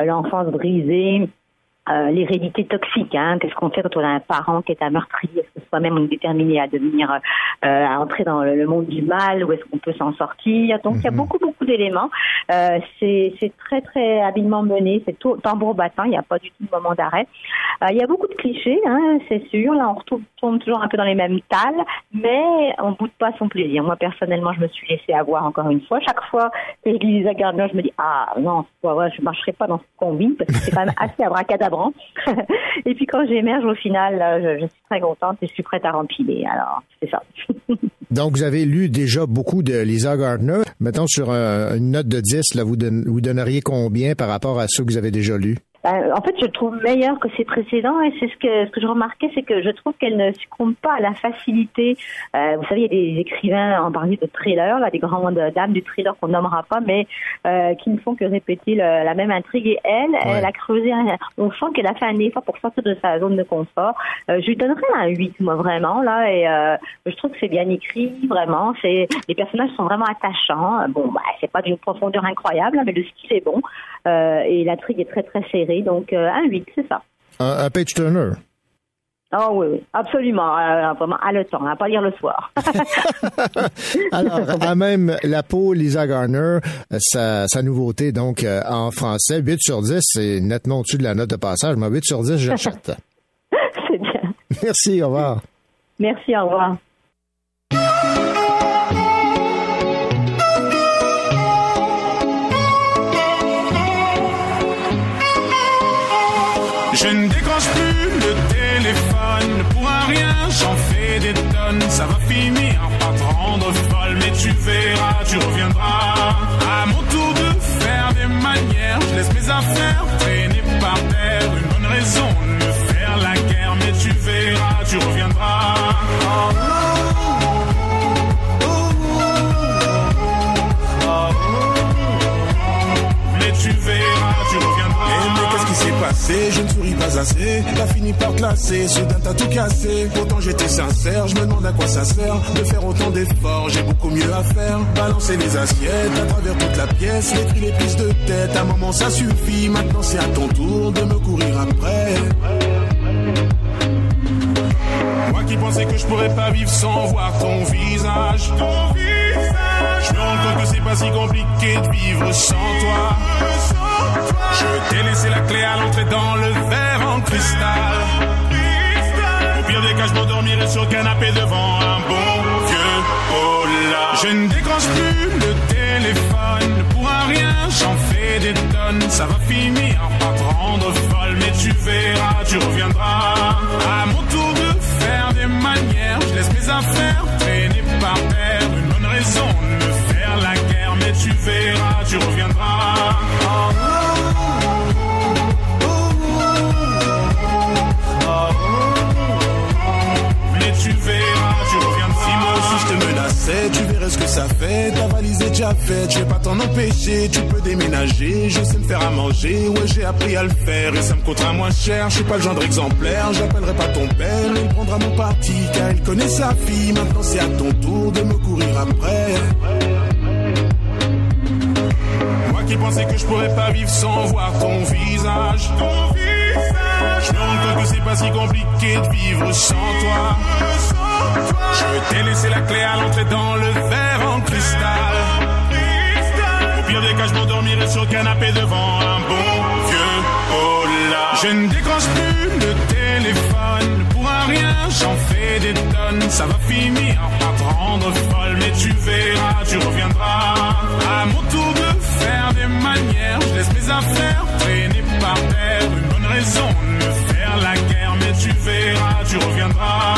Euh, l'enfance brisée, euh, l'hérédité toxique. Hein. Qu'est-ce qu'on fait quand on a un parent qui est un meurtrier? Est-ce que soi-même on est déterminé à devenir, euh, à entrer dans le monde du mal? Ou est-ce qu'on peut s'en sortir? Donc il y a beaucoup beaucoup d'éléments. Euh, c'est, très très habilement mené. C'est tout tambour battant. Il n'y a pas du tout de moment d'arrêt. Euh, il y a beaucoup de clichés, hein, c'est sûr. Là on retourne toujours un peu dans les mêmes talles, mais on boude pas son plaisir. Moi personnellement, je me suis laissé avoir encore une fois. Chaque fois que je lis Gardner, je me dis ah non, ouais, je marcherai pas dans ce combine parce que c'est quand même assez abracadabra et puis quand j'émerge au final, je, je, suis très contente et je suis prête à rempiler. Alors, c'est ça. Donc, vous avez lu déjà beaucoup de Lisa Gardner. Mettons sur un, une note de 10, là, vous, vous donneriez combien par rapport à ceux que vous avez déjà lus? Ben, en fait, je le trouve meilleur que ses précédents et c'est ce que ce que je remarquais, c'est que je trouve qu'elle ne succombe pas à la facilité. Euh, vous savez, il y a des écrivains en parler de thriller, là, des grandes dames du thriller qu'on nommera pas, mais euh, qui ne font que répéter le, la même intrigue. Et elle, ouais. elle a creusé. Un, on sent qu'elle a fait un effort pour sortir de sa zone de confort. Euh, je lui donnerais un 8, moi vraiment là, et euh, je trouve que c'est bien écrit, vraiment. C'est les personnages sont vraiment attachants. Bon, bah, c'est pas d'une profondeur incroyable, mais le style est bon et l'intrigue est très très serrée. Donc, euh, un 8, c'est ça. Un, un page turner. Oh oui, oui, absolument, euh, vraiment à le temps, à pas lire le soir. Alors, à même la peau, Lisa Garner, sa, sa nouveauté donc euh, en français, 8 sur 10, c'est nettement au-dessus de la note de passage, mais 8 sur 10, j'achète. c'est bien. Merci, au revoir. Merci, au revoir. Tu reviendras. À mon tour de faire des manières, je laisse mes affaires Je ne souris pas assez. T'as fini par classer, soudain t'as tout cassé. Pourtant j'étais sincère, je me demande à quoi ça sert de faire autant d'efforts. J'ai beaucoup mieux à faire. Balancer les assiettes à travers toute la pièce, les cris, les prises de tête. À un moment ça suffit. Maintenant c'est à ton tour de me courir après. Moi qui pensais que je pourrais pas vivre sans voir ton visage. Ton visage. Je me rends compte que c'est pas si compliqué de vivre sans toi. Je t'ai laissé la clé à l'entrée dans le verre en cristal. Au pire des cas, je m'endormirai sur le canapé devant un bon vieux Ola. Je ne décroche plus le téléphone pour un rien, j'en fais des tonnes. Ça va finir par te rendre folle, mais tu verras, tu reviendras. À mon tour de faire des manières, je laisse mes affaires traîner par terre. Une bonne raison de tu verras, tu reviendras. Mais tu verras, tu reviendras. Si moi aussi je te menaçais, tu verrais ce que ça fait. Ta valise est déjà faite, je vais pas t'en empêcher. Tu peux déménager, je sais me faire à manger. Ouais, j'ai appris à le faire et ça me coûtera moins cher. Je suis pas le genre exemplaire, j'appellerai pas ton père. Il prendra mon parti car il connaît sa fille. Maintenant c'est à ton tour de me courir après. Qui pensais que je pourrais pas vivre sans voir ton visage. Ton visage. Je me rends compte que c'est pas si compliqué de vivre sans toi. Je t'ai laissé la clé à l'entrée dans le verre en cristal. Au pire des cas, je m'endormirai sur le canapé devant un bon vieux Ola. Je ne décroche plus le téléphone pour un rien, j'en fais des tonnes. Ça va finir par te rendre folle, mais tu verras, tu reviendras. À mon tour de faire des manières, je laisse mes affaires traîner par terre. Une bonne raison de me faire la guerre, mais tu verras, tu reviendras.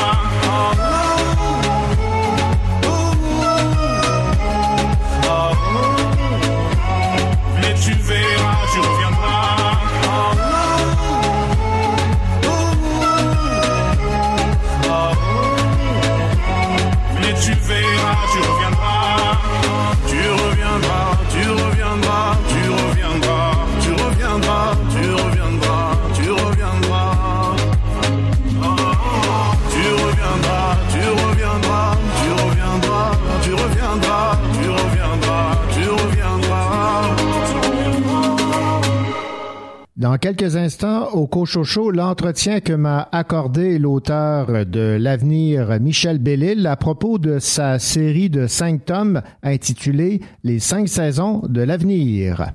Mais tu verras, tu reviendras. Mais tu verras, tu reviendras. Dans quelques instants, au Cochocho, l'entretien que m'a accordé l'auteur de L'avenir Michel Bellil à propos de sa série de cinq tomes intitulée Les cinq saisons de l'avenir.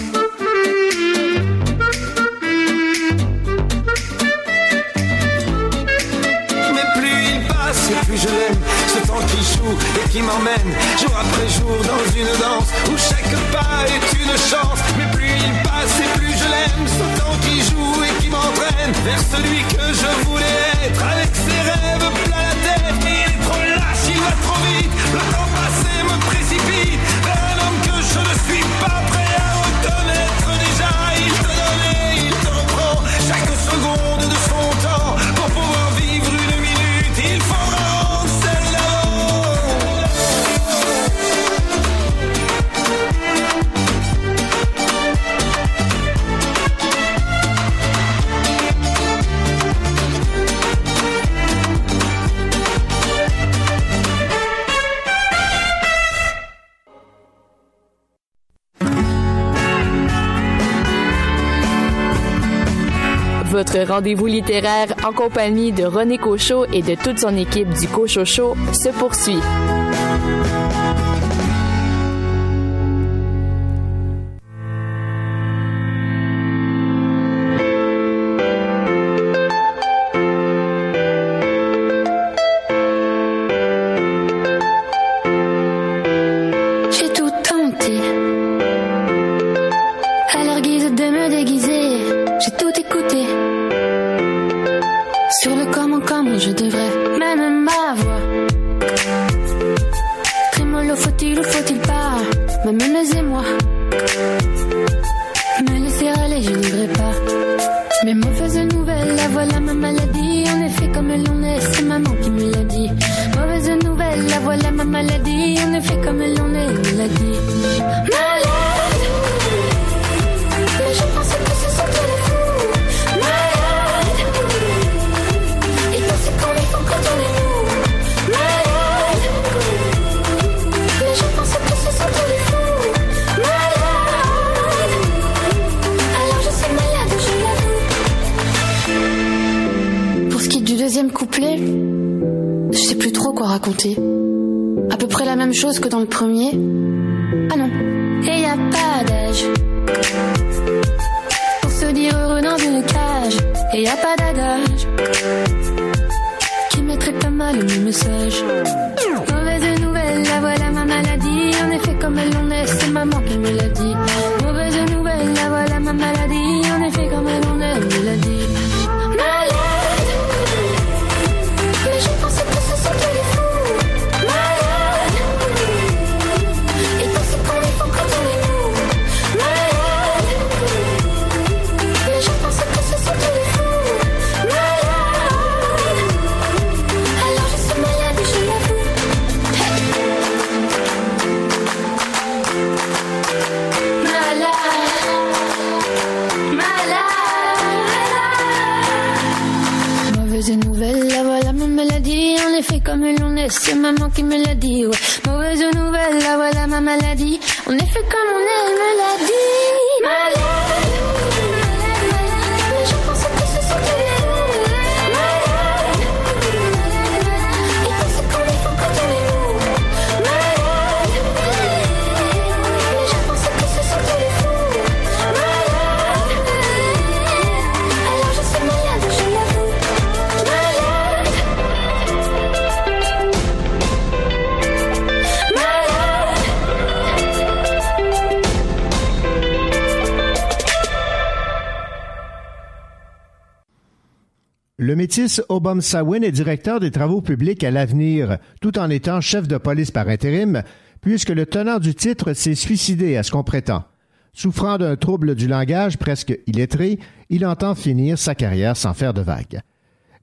Joue et qui m'emmène Jour après jour dans une danse Où chaque pas est une chance. Mais plus il passe et plus je l'aime Ce temps qui joue et qui m'entraîne Vers celui que je voulais être. Avec ses rêves plein la tête Il est trop lâche, il va trop vite. Le temps passé me précipite Vers un homme que je ne suis pas prêt à reconnaître. Déjà Il te donne et il te reprend Chaque seconde de son temps Votre rendez-vous littéraire en compagnie de René Cochot et de toute son équipe du Cochocho se poursuit. Plus trop quoi raconter. À peu près la même chose que dans le premier. Ah non, et y a pas d'âge. Pour se dire heureux dans une cage. Et y a pas d'adage. Qui mettrait pas mal le message. C'est maman qui me l'a dit. Le métis Obam Sawin est directeur des travaux publics à l'avenir, tout en étant chef de police par intérim, puisque le tenant du titre s'est suicidé à ce qu'on prétend. Souffrant d'un trouble du langage presque illettré, il entend finir sa carrière sans faire de vagues.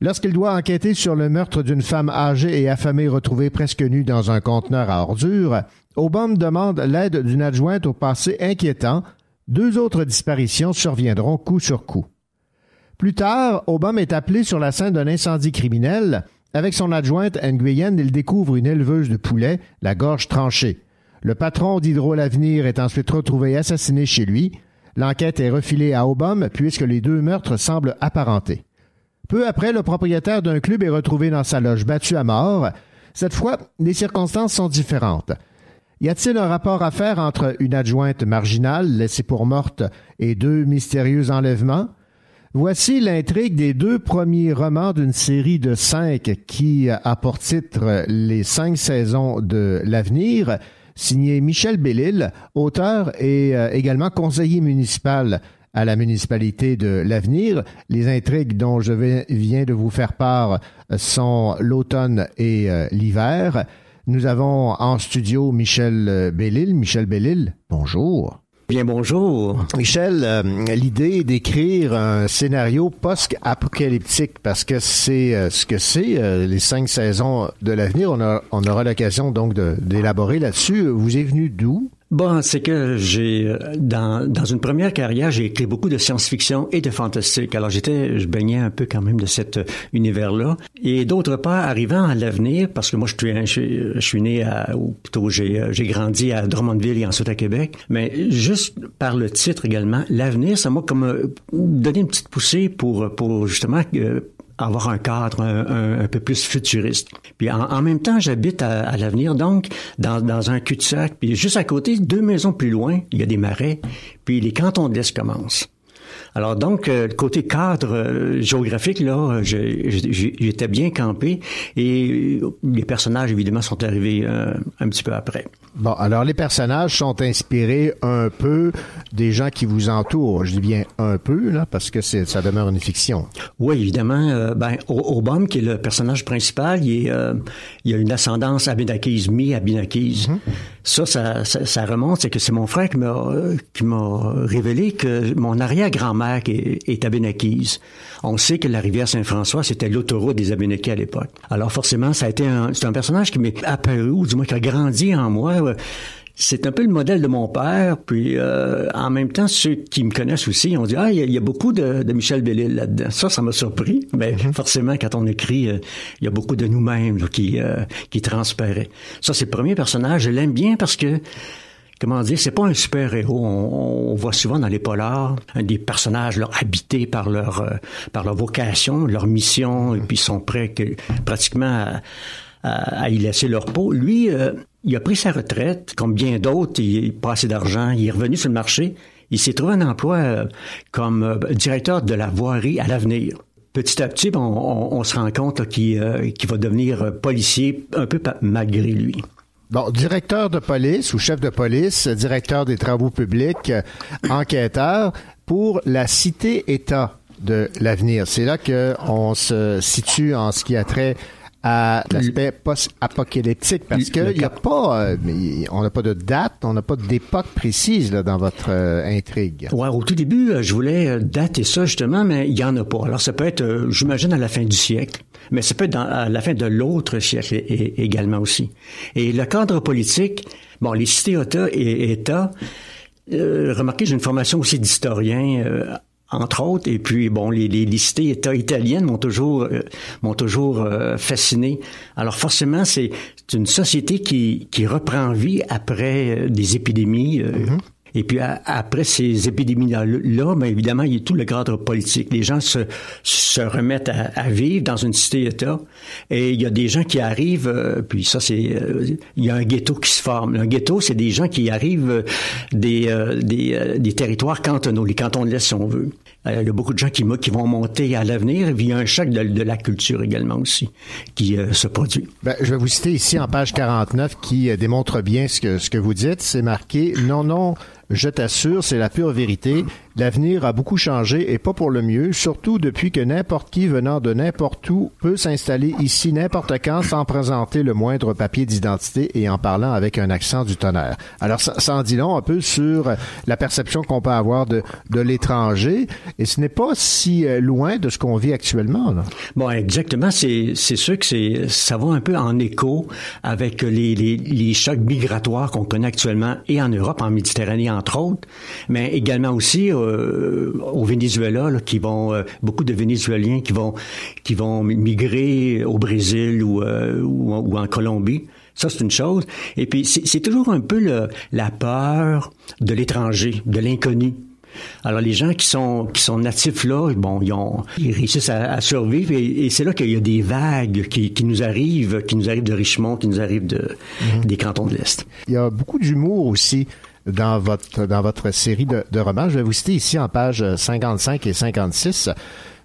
Lorsqu'il doit enquêter sur le meurtre d'une femme âgée et affamée retrouvée presque nue dans un conteneur à ordures, Obama demande l'aide d'une adjointe au passé inquiétant. Deux autres disparitions surviendront coup sur coup. Plus tard, Obama est appelé sur la scène d'un incendie criminel. Avec son adjointe Nguyen, il découvre une éleveuse de poulets, la gorge tranchée. Le patron d'Hydro l'Avenir est ensuite retrouvé assassiné chez lui. L'enquête est refilée à Obama puisque les deux meurtres semblent apparentés. Peu après, le propriétaire d'un club est retrouvé dans sa loge battu à mort. Cette fois, les circonstances sont différentes. Y a-t-il un rapport à faire entre une adjointe marginale laissée pour morte et deux mystérieux enlèvements? Voici l'intrigue des deux premiers romans d'une série de cinq qui a pour titre Les cinq saisons de l'avenir, signé Michel Bellil, auteur et euh, également conseiller municipal à la municipalité de l'avenir. Les intrigues dont je viens de vous faire part sont l'automne et euh, l'hiver. Nous avons en studio Michel euh, Bellil. Michel Bellil, bonjour. Bien bonjour. Michel, euh, l'idée d'écrire un scénario post-apocalyptique, parce que c'est euh, ce que c'est, euh, les cinq saisons de l'avenir, on, aura l'occasion donc d'élaborer là-dessus. Vous est venu d'où? Bon, c'est que j'ai euh, dans, dans une première carrière, j'ai écrit beaucoup de science-fiction et de fantastique. Alors j'étais, je baignais un peu quand même de cet euh, univers-là. Et d'autre part, arrivant à l'avenir, parce que moi je suis, je, je suis né à, ou plutôt j'ai euh, j'ai grandi à Drummondville et ensuite à Québec. Mais juste par le titre également, l'avenir, ça m'a comme donné une petite poussée pour pour justement euh, avoir un cadre un, peu plus futuriste. Puis en, même temps, j'habite à, l'avenir, donc dans, un cul-de-sac. Puis juste à côté, deux maisons plus loin, il y a des marais. Puis les cantons de l'Est commencent. Alors donc, euh, côté cadre euh, géographique, là, euh, j'étais bien campé et les personnages, évidemment, sont arrivés un petit peu après. Bon, alors les personnages sont inspirés un peu des gens qui vous entourent. Je dis bien un peu, là, parce que c'est, ça demeure une fiction. Oui, évidemment. Euh, ben, Obama, qui est le personnage principal, il, est, euh, il a une ascendance abénakise, mi-abénakise. Ça, ça, ça, ça remonte, c'est que c'est mon frère qui m'a euh, révélé que mon arrière-grand-mère est, est abénakise. On sait que la rivière Saint-François, c'était l'autoroute des Abénakis à l'époque. Alors forcément, ça a été un, c'est un personnage qui m'est apparu, ou du moins qui a grandi en moi. c'est un peu le modèle de mon père, puis euh, en même temps, ceux qui me connaissent aussi ont dit ah il y, a- il y a beaucoup de, de Michel Bellil là-dedans. Ça, ça m'a surpris, mais forcément quand on écrit, euh, il y a beaucoup de nous-mêmes qui euh, qui transparaît. Ça, c'est le premier personnage. Je l'aime bien parce que comment dire, c'est pas un super héros. On, voit souvent dans les polars des personnages habités par leur euh, par leur vocation, leur mission, et puis ils sont prêts que, pratiquement à, y laisser leur peau. Lui, euh, il a pris sa retraite, comme bien d'autres, il n'a pas d'argent, il est revenu sur le marché, il s'est trouvé un emploi euh, comme directeur de la voirie à l'avenir. Petit à petit, on, on- se rend compte qu'il euh, va devenir policier un peu malgré lui. Bon, directeur de police ou chef de police, directeur des travaux publics, euh, enquêteur pour la cité-État de l'avenir. C'est là que on se situe en ce qui a trait à l'aspect post-apocalyptique parce Le- le qu'il n'y a pas, euh, on n'a pas de date, on n'a pas d'époque précise là, dans votre euh, intrigue. Ouais, au tout début, euh, je voulais euh, dater ça justement, mais il y en a pas. Alors ça peut être, euh, j'imagine, à la fin du siècle, mais ça peut être dans- à la fin de l'autre siècle également aussi. Et le cadre politique, bon, les cités-États et États, euh, remarquez, j'ai une formation aussi d'historien. euh, entre autres, et puis bon, les, les, les cités italiennes m'ont toujours euh, m'ont toujours euh, fasciné. Alors forcément, c'est une société qui qui reprend vie après euh, des épidémies. euh, et puis après ces épidémies-là, là, ben, évidemment, il y a tout le cadre politique. Les gens se, remettent à, vivre dans une cité-État. Et il y a des gens qui arrivent, euh, puis ça, c'est... euh, il y a un ghetto qui se forme. Un ghetto, c'est des gens qui arrivent euh, des, des, territoires cantonaux, les cantons de l'Est, si on veut. Il y a beaucoup de gens qui, vont monter à l'avenir. Il y a un choc de, la culture également aussi qui se produit. Ben, je vais vous citer ici en page 49 qui démontre bien ce que, ce que vous dites. C'est marqué Non, non, je t'assure, c'est la pure vérité. L'avenir a beaucoup changé et pas pour le mieux, surtout depuis que n'importe qui venant de n'importe où peut s'installer ici n'importe quand sans présenter le moindre papier d'identité et en parlant avec un accent du tonnerre. Alors, ça, ça en dit long un peu sur la perception qu'on peut avoir de, de l'étranger et ce n'est pas si euh, loin de ce qu'on vit actuellement. Bon, exactement. C'est, sûr que ça va un peu en écho avec les, les, les chocs migratoires qu'on connaît actuellement et en Europe, en Méditerranée, entre autres, mais également aussi euh, au Venezuela, là, qui vont, euh, beaucoup de Vénézuéliens qui vont, qui vont migrer au Brésil ou, euh, ou, ou en Colombie. Ça, c'est une chose. Et puis, c'est, toujours un peu le, la peur de l'étranger, de l'inconnu. Alors les gens qui sont qui sont natifs là, bon, ils, ont, ils réussissent à, à survivre et, et c'est là qu'il y a des vagues qui, qui nous arrivent, qui nous arrivent de Richmond, qui nous arrivent de, des cantons de l'Est. Il y a beaucoup d'humour aussi dans votre, dans votre série de, romans. Je vais vous citer ici en pages 55 et 56.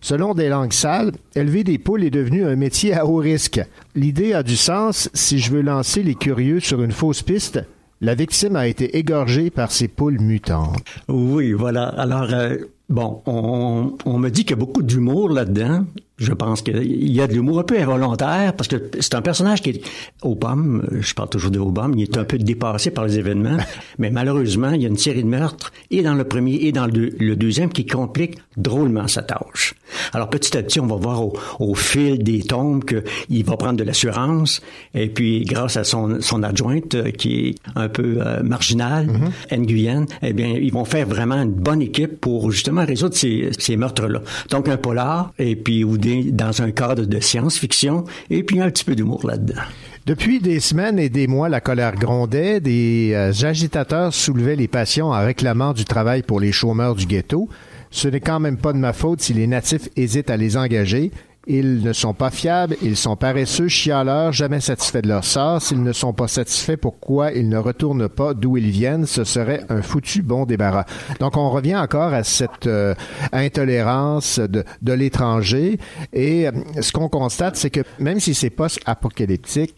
Selon des langues sales, élever des poules est devenu un métier à haut risque. L'idée a du sens si je veux lancer les curieux sur une fausse piste. La victime a été égorgée par ces poules mutantes. Oui, voilà. Alors, euh, bon, on, on me dit qu'il y a beaucoup d'humour là-dedans. Je pense qu'il y a de l'humour un peu involontaire parce que c'est un personnage qui est Obama, je parle toujours de Obama, il est un peu dépassé par les événements, mais malheureusement, il y a une série de meurtres et dans le premier et dans le, deux- le deuxième qui compliquent drôlement sa tâche. Alors petit à petit, on va voir au, au fil des tombes qu'il va prendre de l'assurance et puis grâce à son, son adjointe euh, qui est un peu euh, marginale, Nguyen, eh bien, ils vont faire vraiment une bonne équipe pour justement résoudre ces, ces meurtres-là. Donc un polar et puis ou dans un cadre de science-fiction et puis un petit peu d'humour là-dedans. Depuis des semaines et des mois, la colère grondait, des euh, agitateurs soulevaient les passions en réclamant du travail pour les chômeurs du ghetto. Ce n'est quand même pas de ma faute si les natifs hésitent à les engager. Ils ne sont pas fiables, ils sont paresseux, chialeurs, jamais satisfaits de leur sort. S'ils ne sont pas satisfaits, pourquoi ils ne retournent pas d'où ils viennent? Ce serait un foutu bon débarras. Donc, on revient encore à cette euh, intolérance de, l'étranger. Et euh, ce qu'on constate, c'est que même si c'est post-apocalyptique,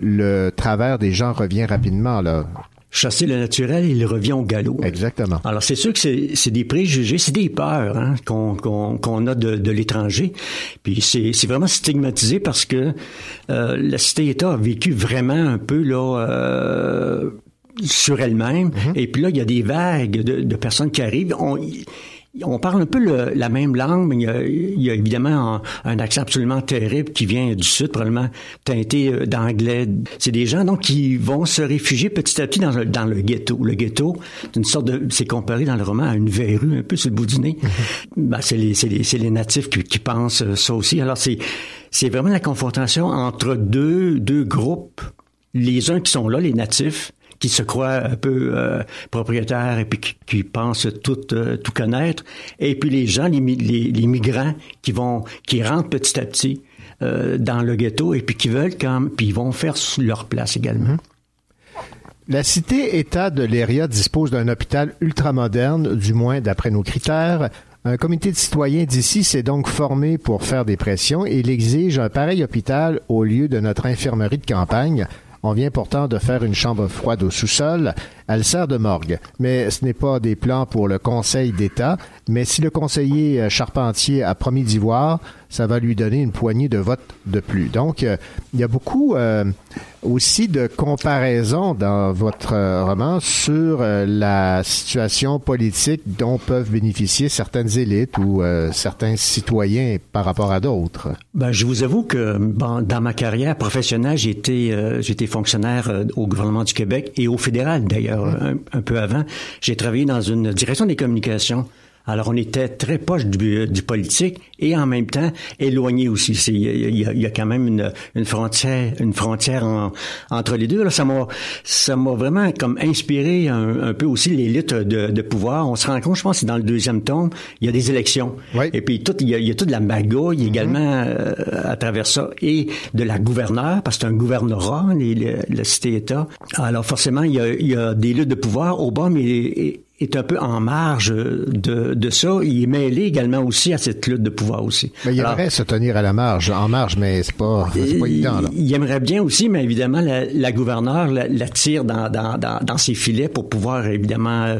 le travers des gens revient rapidement, là. Chasser le naturel, il revient au galop. Exactement. Alors c'est sûr que c'est c'est des préjugés, c'est des peurs hein, qu'on qu'on qu'on a de, de l'étranger. Puis c'est c'est vraiment stigmatisé parce que euh, la cité-État a vécu vraiment un peu là. Euh, sur elle-même. Et puis là, il y a des vagues de, de personnes qui arrivent. On, on parle un peu le- la même langue, mais il y a, il y a évidemment un, un accent absolument terrible qui vient du sud, probablement teinté euh, d'anglais. C'est des gens donc qui vont se réfugier petit à petit dans, le- dans le ghetto. Le ghetto, c'est une sorte de, c'est comparé dans le roman à une verrue un peu sur le bout du nez. Ben, c'est les, c'est les, c'est les natifs qui, qui pensent euh, ça aussi. Alors c'est, c'est vraiment la confrontation entre deux, deux groupes. Les uns qui sont là, les natifs, qui se croient un peu euh, propriétaires et puis qui, qui pensent tout euh, tout connaître et puis les gens les, les, les migrants qui vont qui rentrent petit à petit euh, dans le ghetto et puis qui veulent quand puis ils vont faire leur place également. La cité-État de Léria dispose d'un hôpital ultramoderne, du moins d'après nos critères. Un comité de citoyens d'ici s'est donc formé pour faire des pressions et il exige un pareil hôpital au lieu de notre infirmerie de campagne. On vient pourtant de faire une chambre froide au sous-sol. Elle sert de morgue. Mais ce n'est pas des plans pour le Conseil d'État. Mais si le conseiller euh, Charpentier a promis d'y voir, ça va lui donner une poignée de votes de plus. Donc, euh, il y a beaucoup euh, aussi de comparaisons dans votre roman sur la situation politique dont peuvent bénéficier certaines élites ou certains citoyens par rapport à d'autres. Ben, je vous avoue que dans ma carrière professionnelle, j'ai été, fonctionnaire au gouvernement du Québec et au fédéral d'ailleurs un, peu avant. J'ai travaillé dans une direction des communications. Alors, on était très proche du, du politique et en même temps éloigné aussi. Il y, y y a quand même une, une frontière, une frontière en- entre les deux. Là, ça m'a, ça m'a vraiment comme inspiré un, un peu aussi l'élite de, de pouvoir. On se rend compte, je pense, que dans le deuxième tome, il y a des élections. Et puis tout, il y y a toute de la magouille également euh, à travers ça et de la gouverneure, parce que c'est un gouvernorat, les, le, le cité-État. Alors forcément, il y a, il y a des luttes de pouvoir. Obama est, est, est un peu en marge de, de ça. Il est mêlé également aussi à cette lutte de pouvoir aussi. Mais il Alors, aimerait se tenir à la marge, en marge, mais c'est pas, c'est pas évident. Là. il aimerait bien aussi, mais évidemment, la, la gouverneure la, la tire dans, dans, dans, dans ses filets pour pouvoir, évidemment, euh,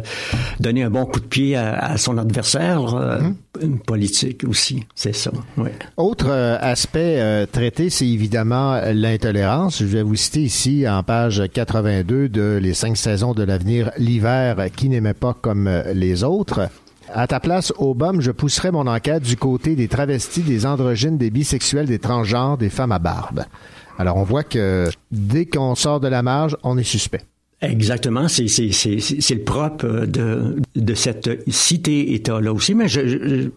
donner un bon coup de pied à, à son adversaire euh, Mm-hmm. politique aussi. C'est ça. Autre euh, aspect euh, traité, c'est évidemment l'intolérance. Je vais vous citer ici en page 82 de Les cinq saisons de l'avenir, l'hiver qui n'aimait pas comme euh, les autres. À ta place, Obama, je pousserai mon enquête du côté des travestis, des androgynes, des bisexuels, des transgenres, des femmes à barbe. Alors on voit que dès qu'on sort de la marge, on est suspect. Exactement, c'est le propre euh, de de cette cité-État là aussi. Mais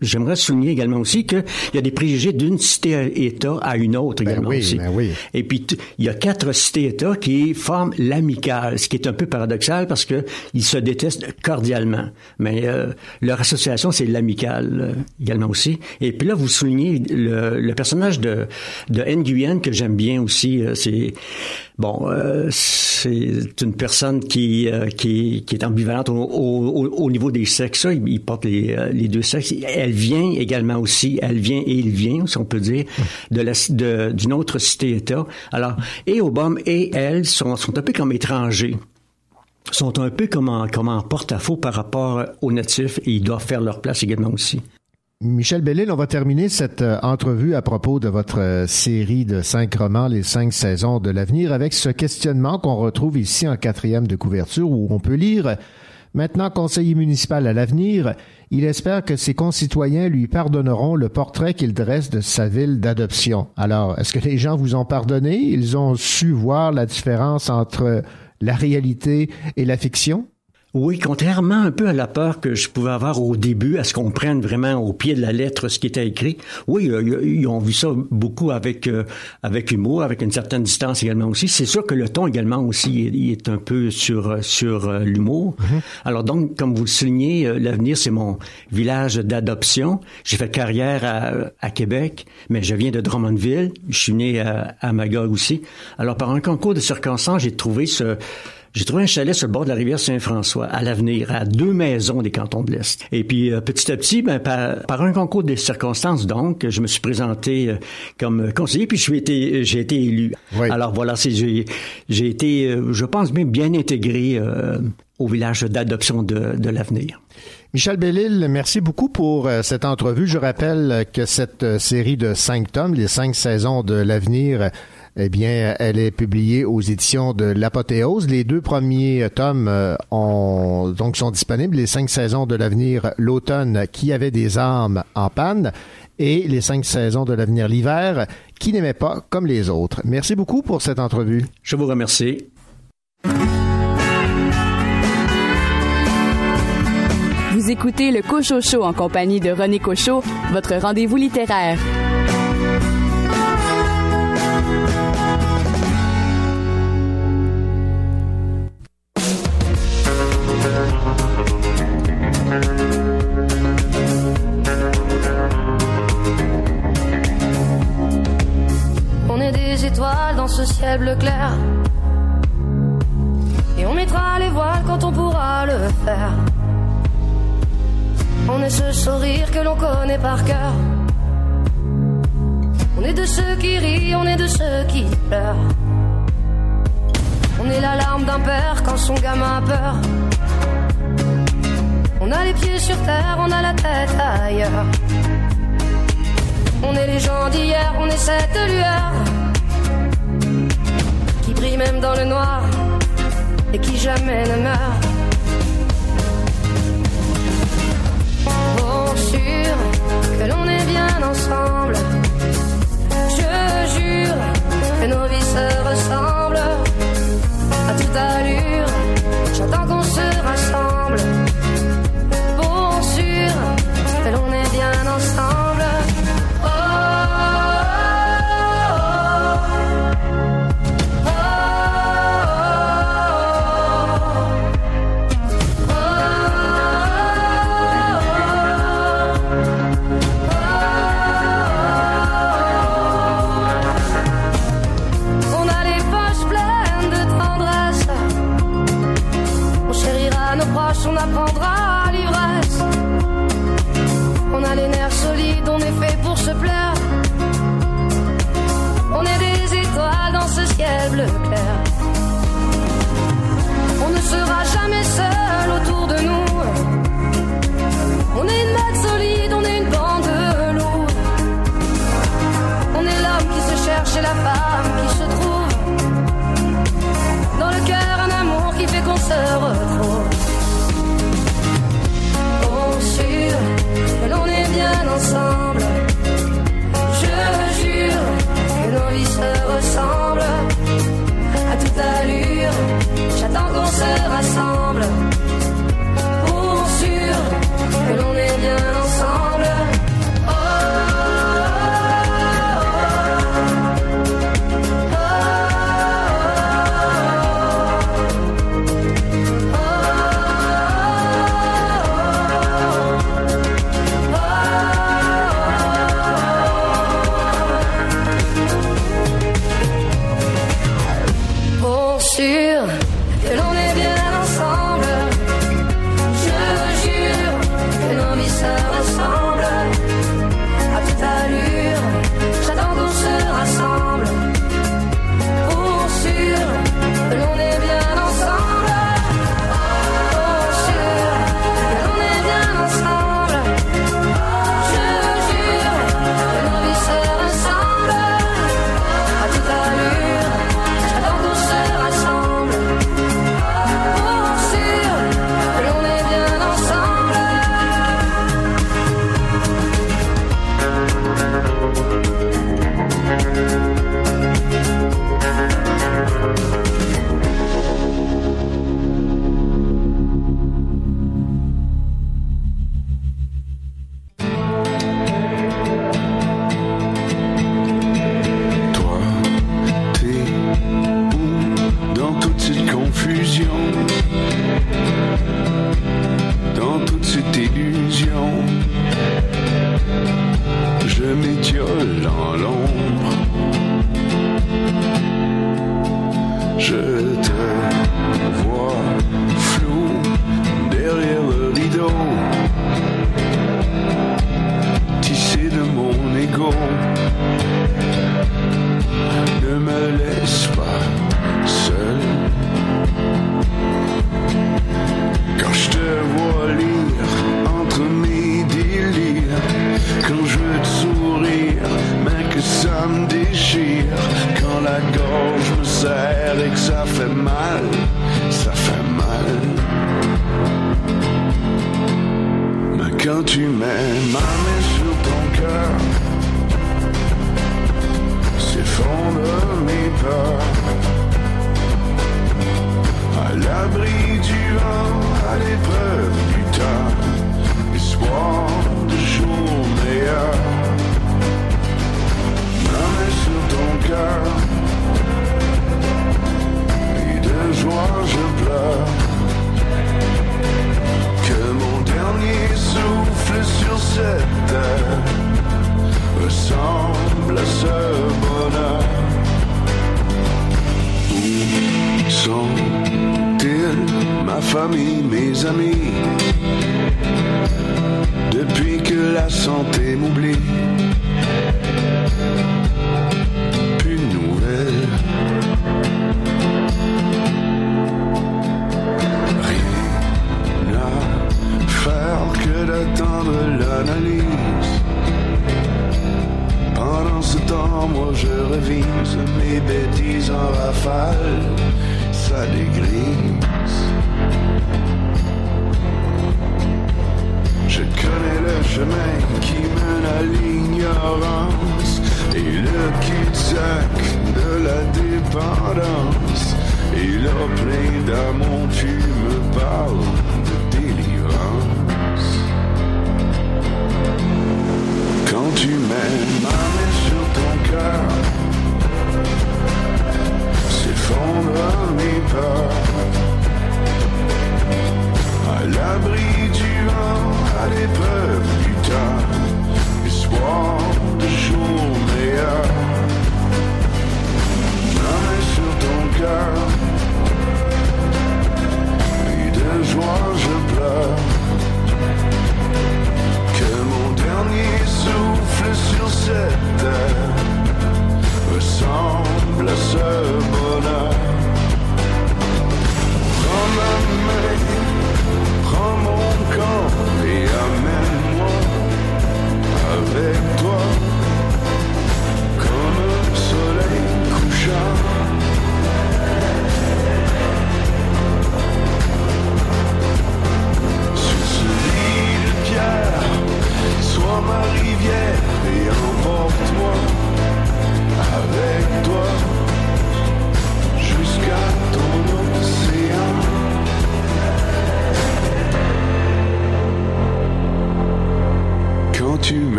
j'aimerais souligner également aussi que il y a des préjugés d'une cité-État à une autre Ben également oui, aussi. ben oui. Et puis il y a quatre cités-États qui forment l'amicale, ce qui est un peu paradoxal parce que ils se détestent cordialement. Mais euh, leur association c'est l'amicale euh, également aussi. Et puis là vous soulignez le, le personnage de de Nguyen que j'aime bien aussi. euh, c'est bon, euh, c'est une personne qui, euh, qui, qui est ambivalente au, au, au niveau des sexes. Il, il porte les, euh, les deux sexes. Elle vient également aussi, elle vient et il vient, si on peut dire, de la, de, d'une autre cité-État. Alors, et Obama et elle sont, sont un peu comme étrangers sont un peu comme en, comme en porte-à-faux par rapport aux natifs et ils doivent faire leur place également aussi. Michel Bellil, on va terminer cette euh, entrevue à propos de votre euh, série de cinq romans, Les cinq saisons de l'avenir, avec ce questionnement qu'on retrouve ici en quatrième de couverture où on peut lire Maintenant conseiller municipal à l'avenir, il espère que ses concitoyens lui pardonneront le portrait qu'il dresse de sa ville d'adoption. Alors, est-ce que les gens vous ont pardonné? Ils ont su voir la différence entre la réalité et la fiction? Oui, contrairement un peu à la peur que je pouvais avoir au début, à ce qu'on prenne vraiment au pied de la lettre ce qui était écrit. Oui, euh, ils ont vu ça beaucoup avec euh, avec humour, avec une certaine distance également aussi. C'est sûr que le ton également aussi il est un peu sur sur euh, l'humour. Mhm. Alors donc, comme vous le soulignez, l'avenir c'est mon village d'adoption. J'ai fait carrière à, à, Québec, mais je viens de Drummondville. Je suis né à, à Magog aussi. Alors par un concours de circonstances, j'ai trouvé ce j'ai trouvé un chalet sur le bord de la rivière Saint-François, à l'avenir, à deux maisons des cantons de l'Est. Et puis, euh, petit à petit, ben, par, un concours de circonstances, donc, je me suis présenté euh, comme conseiller, puis j'ai été, j'ai été élu. Alors voilà, c'est, j'ai, j'ai été, euh, je pense bien, bien intégré au village d'adoption de, de l'avenir. Michel Bellil, merci beaucoup pour cette entrevue. Je rappelle que cette série de cinq tomes, les cinq saisons de l'avenir, eh bien, elle est publiée aux éditions de l'Apothéose. Les deux premiers tomes euh, ont, donc sont disponibles. Les cinq saisons de l'avenir, l'automne, qui avait des armes en panne, et les cinq saisons de l'avenir, l'hiver, qui n'aimait pas comme les autres. Merci beaucoup pour cette entrevue. Je vous remercie. Vous écoutez le Cochocho en compagnie de René Cochot, votre rendez-vous littéraire. Dans ce ciel bleu clair. Et on mettra les voiles quand on pourra le faire. On est ce sourire que l'on connaît par cœur. On est de ceux qui rient, on est de ceux qui pleurent. On est la larme d'un père quand son gamin a peur. On a les pieds sur terre, on a la tête ailleurs. On est les gens d'hier, on est cette lueur même dans le noir et qui jamais ne meurt. Bon, sûr que l'on est bien ensemble. Je jure que nos vies se ressemblent à toute allure. J'entends qu'on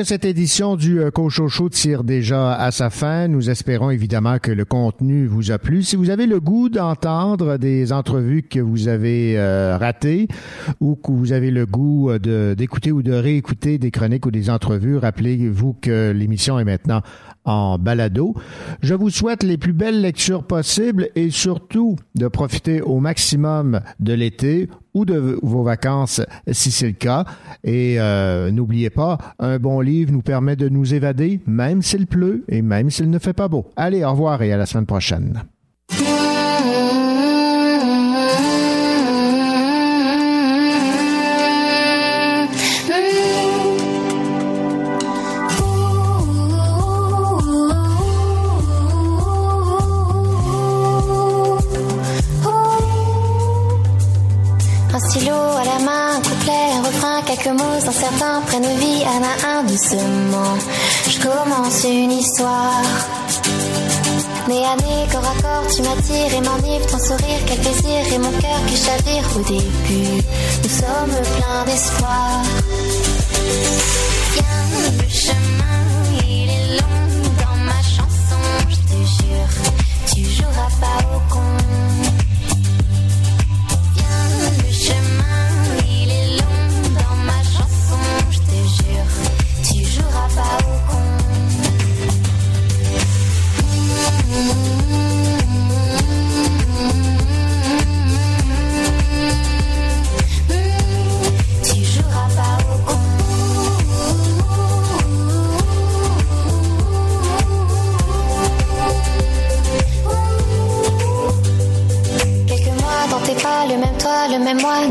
que cette édition du euh, Cochocho tire déjà à sa fin. Nous espérons évidemment que le contenu vous a plu. Si vous avez le goût d'entendre des entrevues que vous avez euh, ratées ou que vous avez le goût euh, d'écouter ou de réécouter des chroniques ou des entrevues, rappelez-vous que l'émission est maintenant en balado. Je vous souhaite les plus belles lectures possibles et surtout de profiter au maximum de l'été ou de vos vacances si c'est le cas. Et euh, n'oubliez pas, un bon livre nous permet de nous évader, même s'il pleut et même s'il ne fait pas beau. Allez, au revoir et à la semaine prochaine. stylo à la main, couplet, refrain, quelques mots incertains prennent vie à un doucement. Je commence une histoire. Nez à corps à corps, tu m'attires et m'enivres ton sourire, quel plaisir et mon cœur qui chavire au début. Nous sommes pleins d'espoir. Le chemin, il est long dans ma chanson, je te jure, tu joueras pas au con.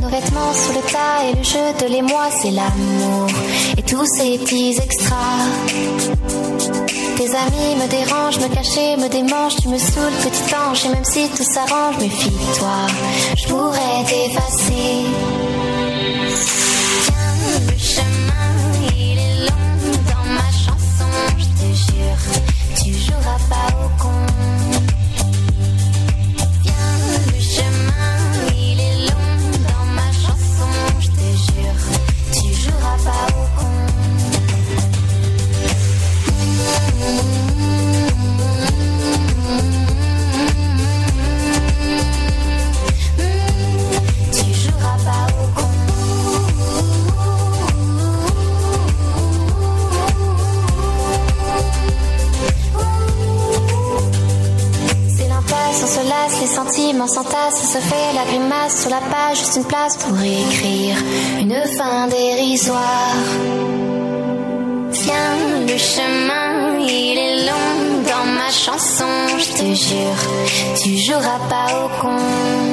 Vêtements sous le tas et le jeu de l'émoi, c'est l'amour. Et tous ces petits extras. Tes amis me dérangent, me cachent, me démangent, tu me saoules, petit ange, et même si tout s'arrange, méfie-toi, je pourrais t'effacer. Tiens, le chemin, il est long dans ma chanson, je te jure, tu joueras pas se fait la grimace sur la page, juste une place pour écrire une fin dérisoire. Viens, le chemin, il est long dans ma chanson, je te jure, tu joueras pas au con.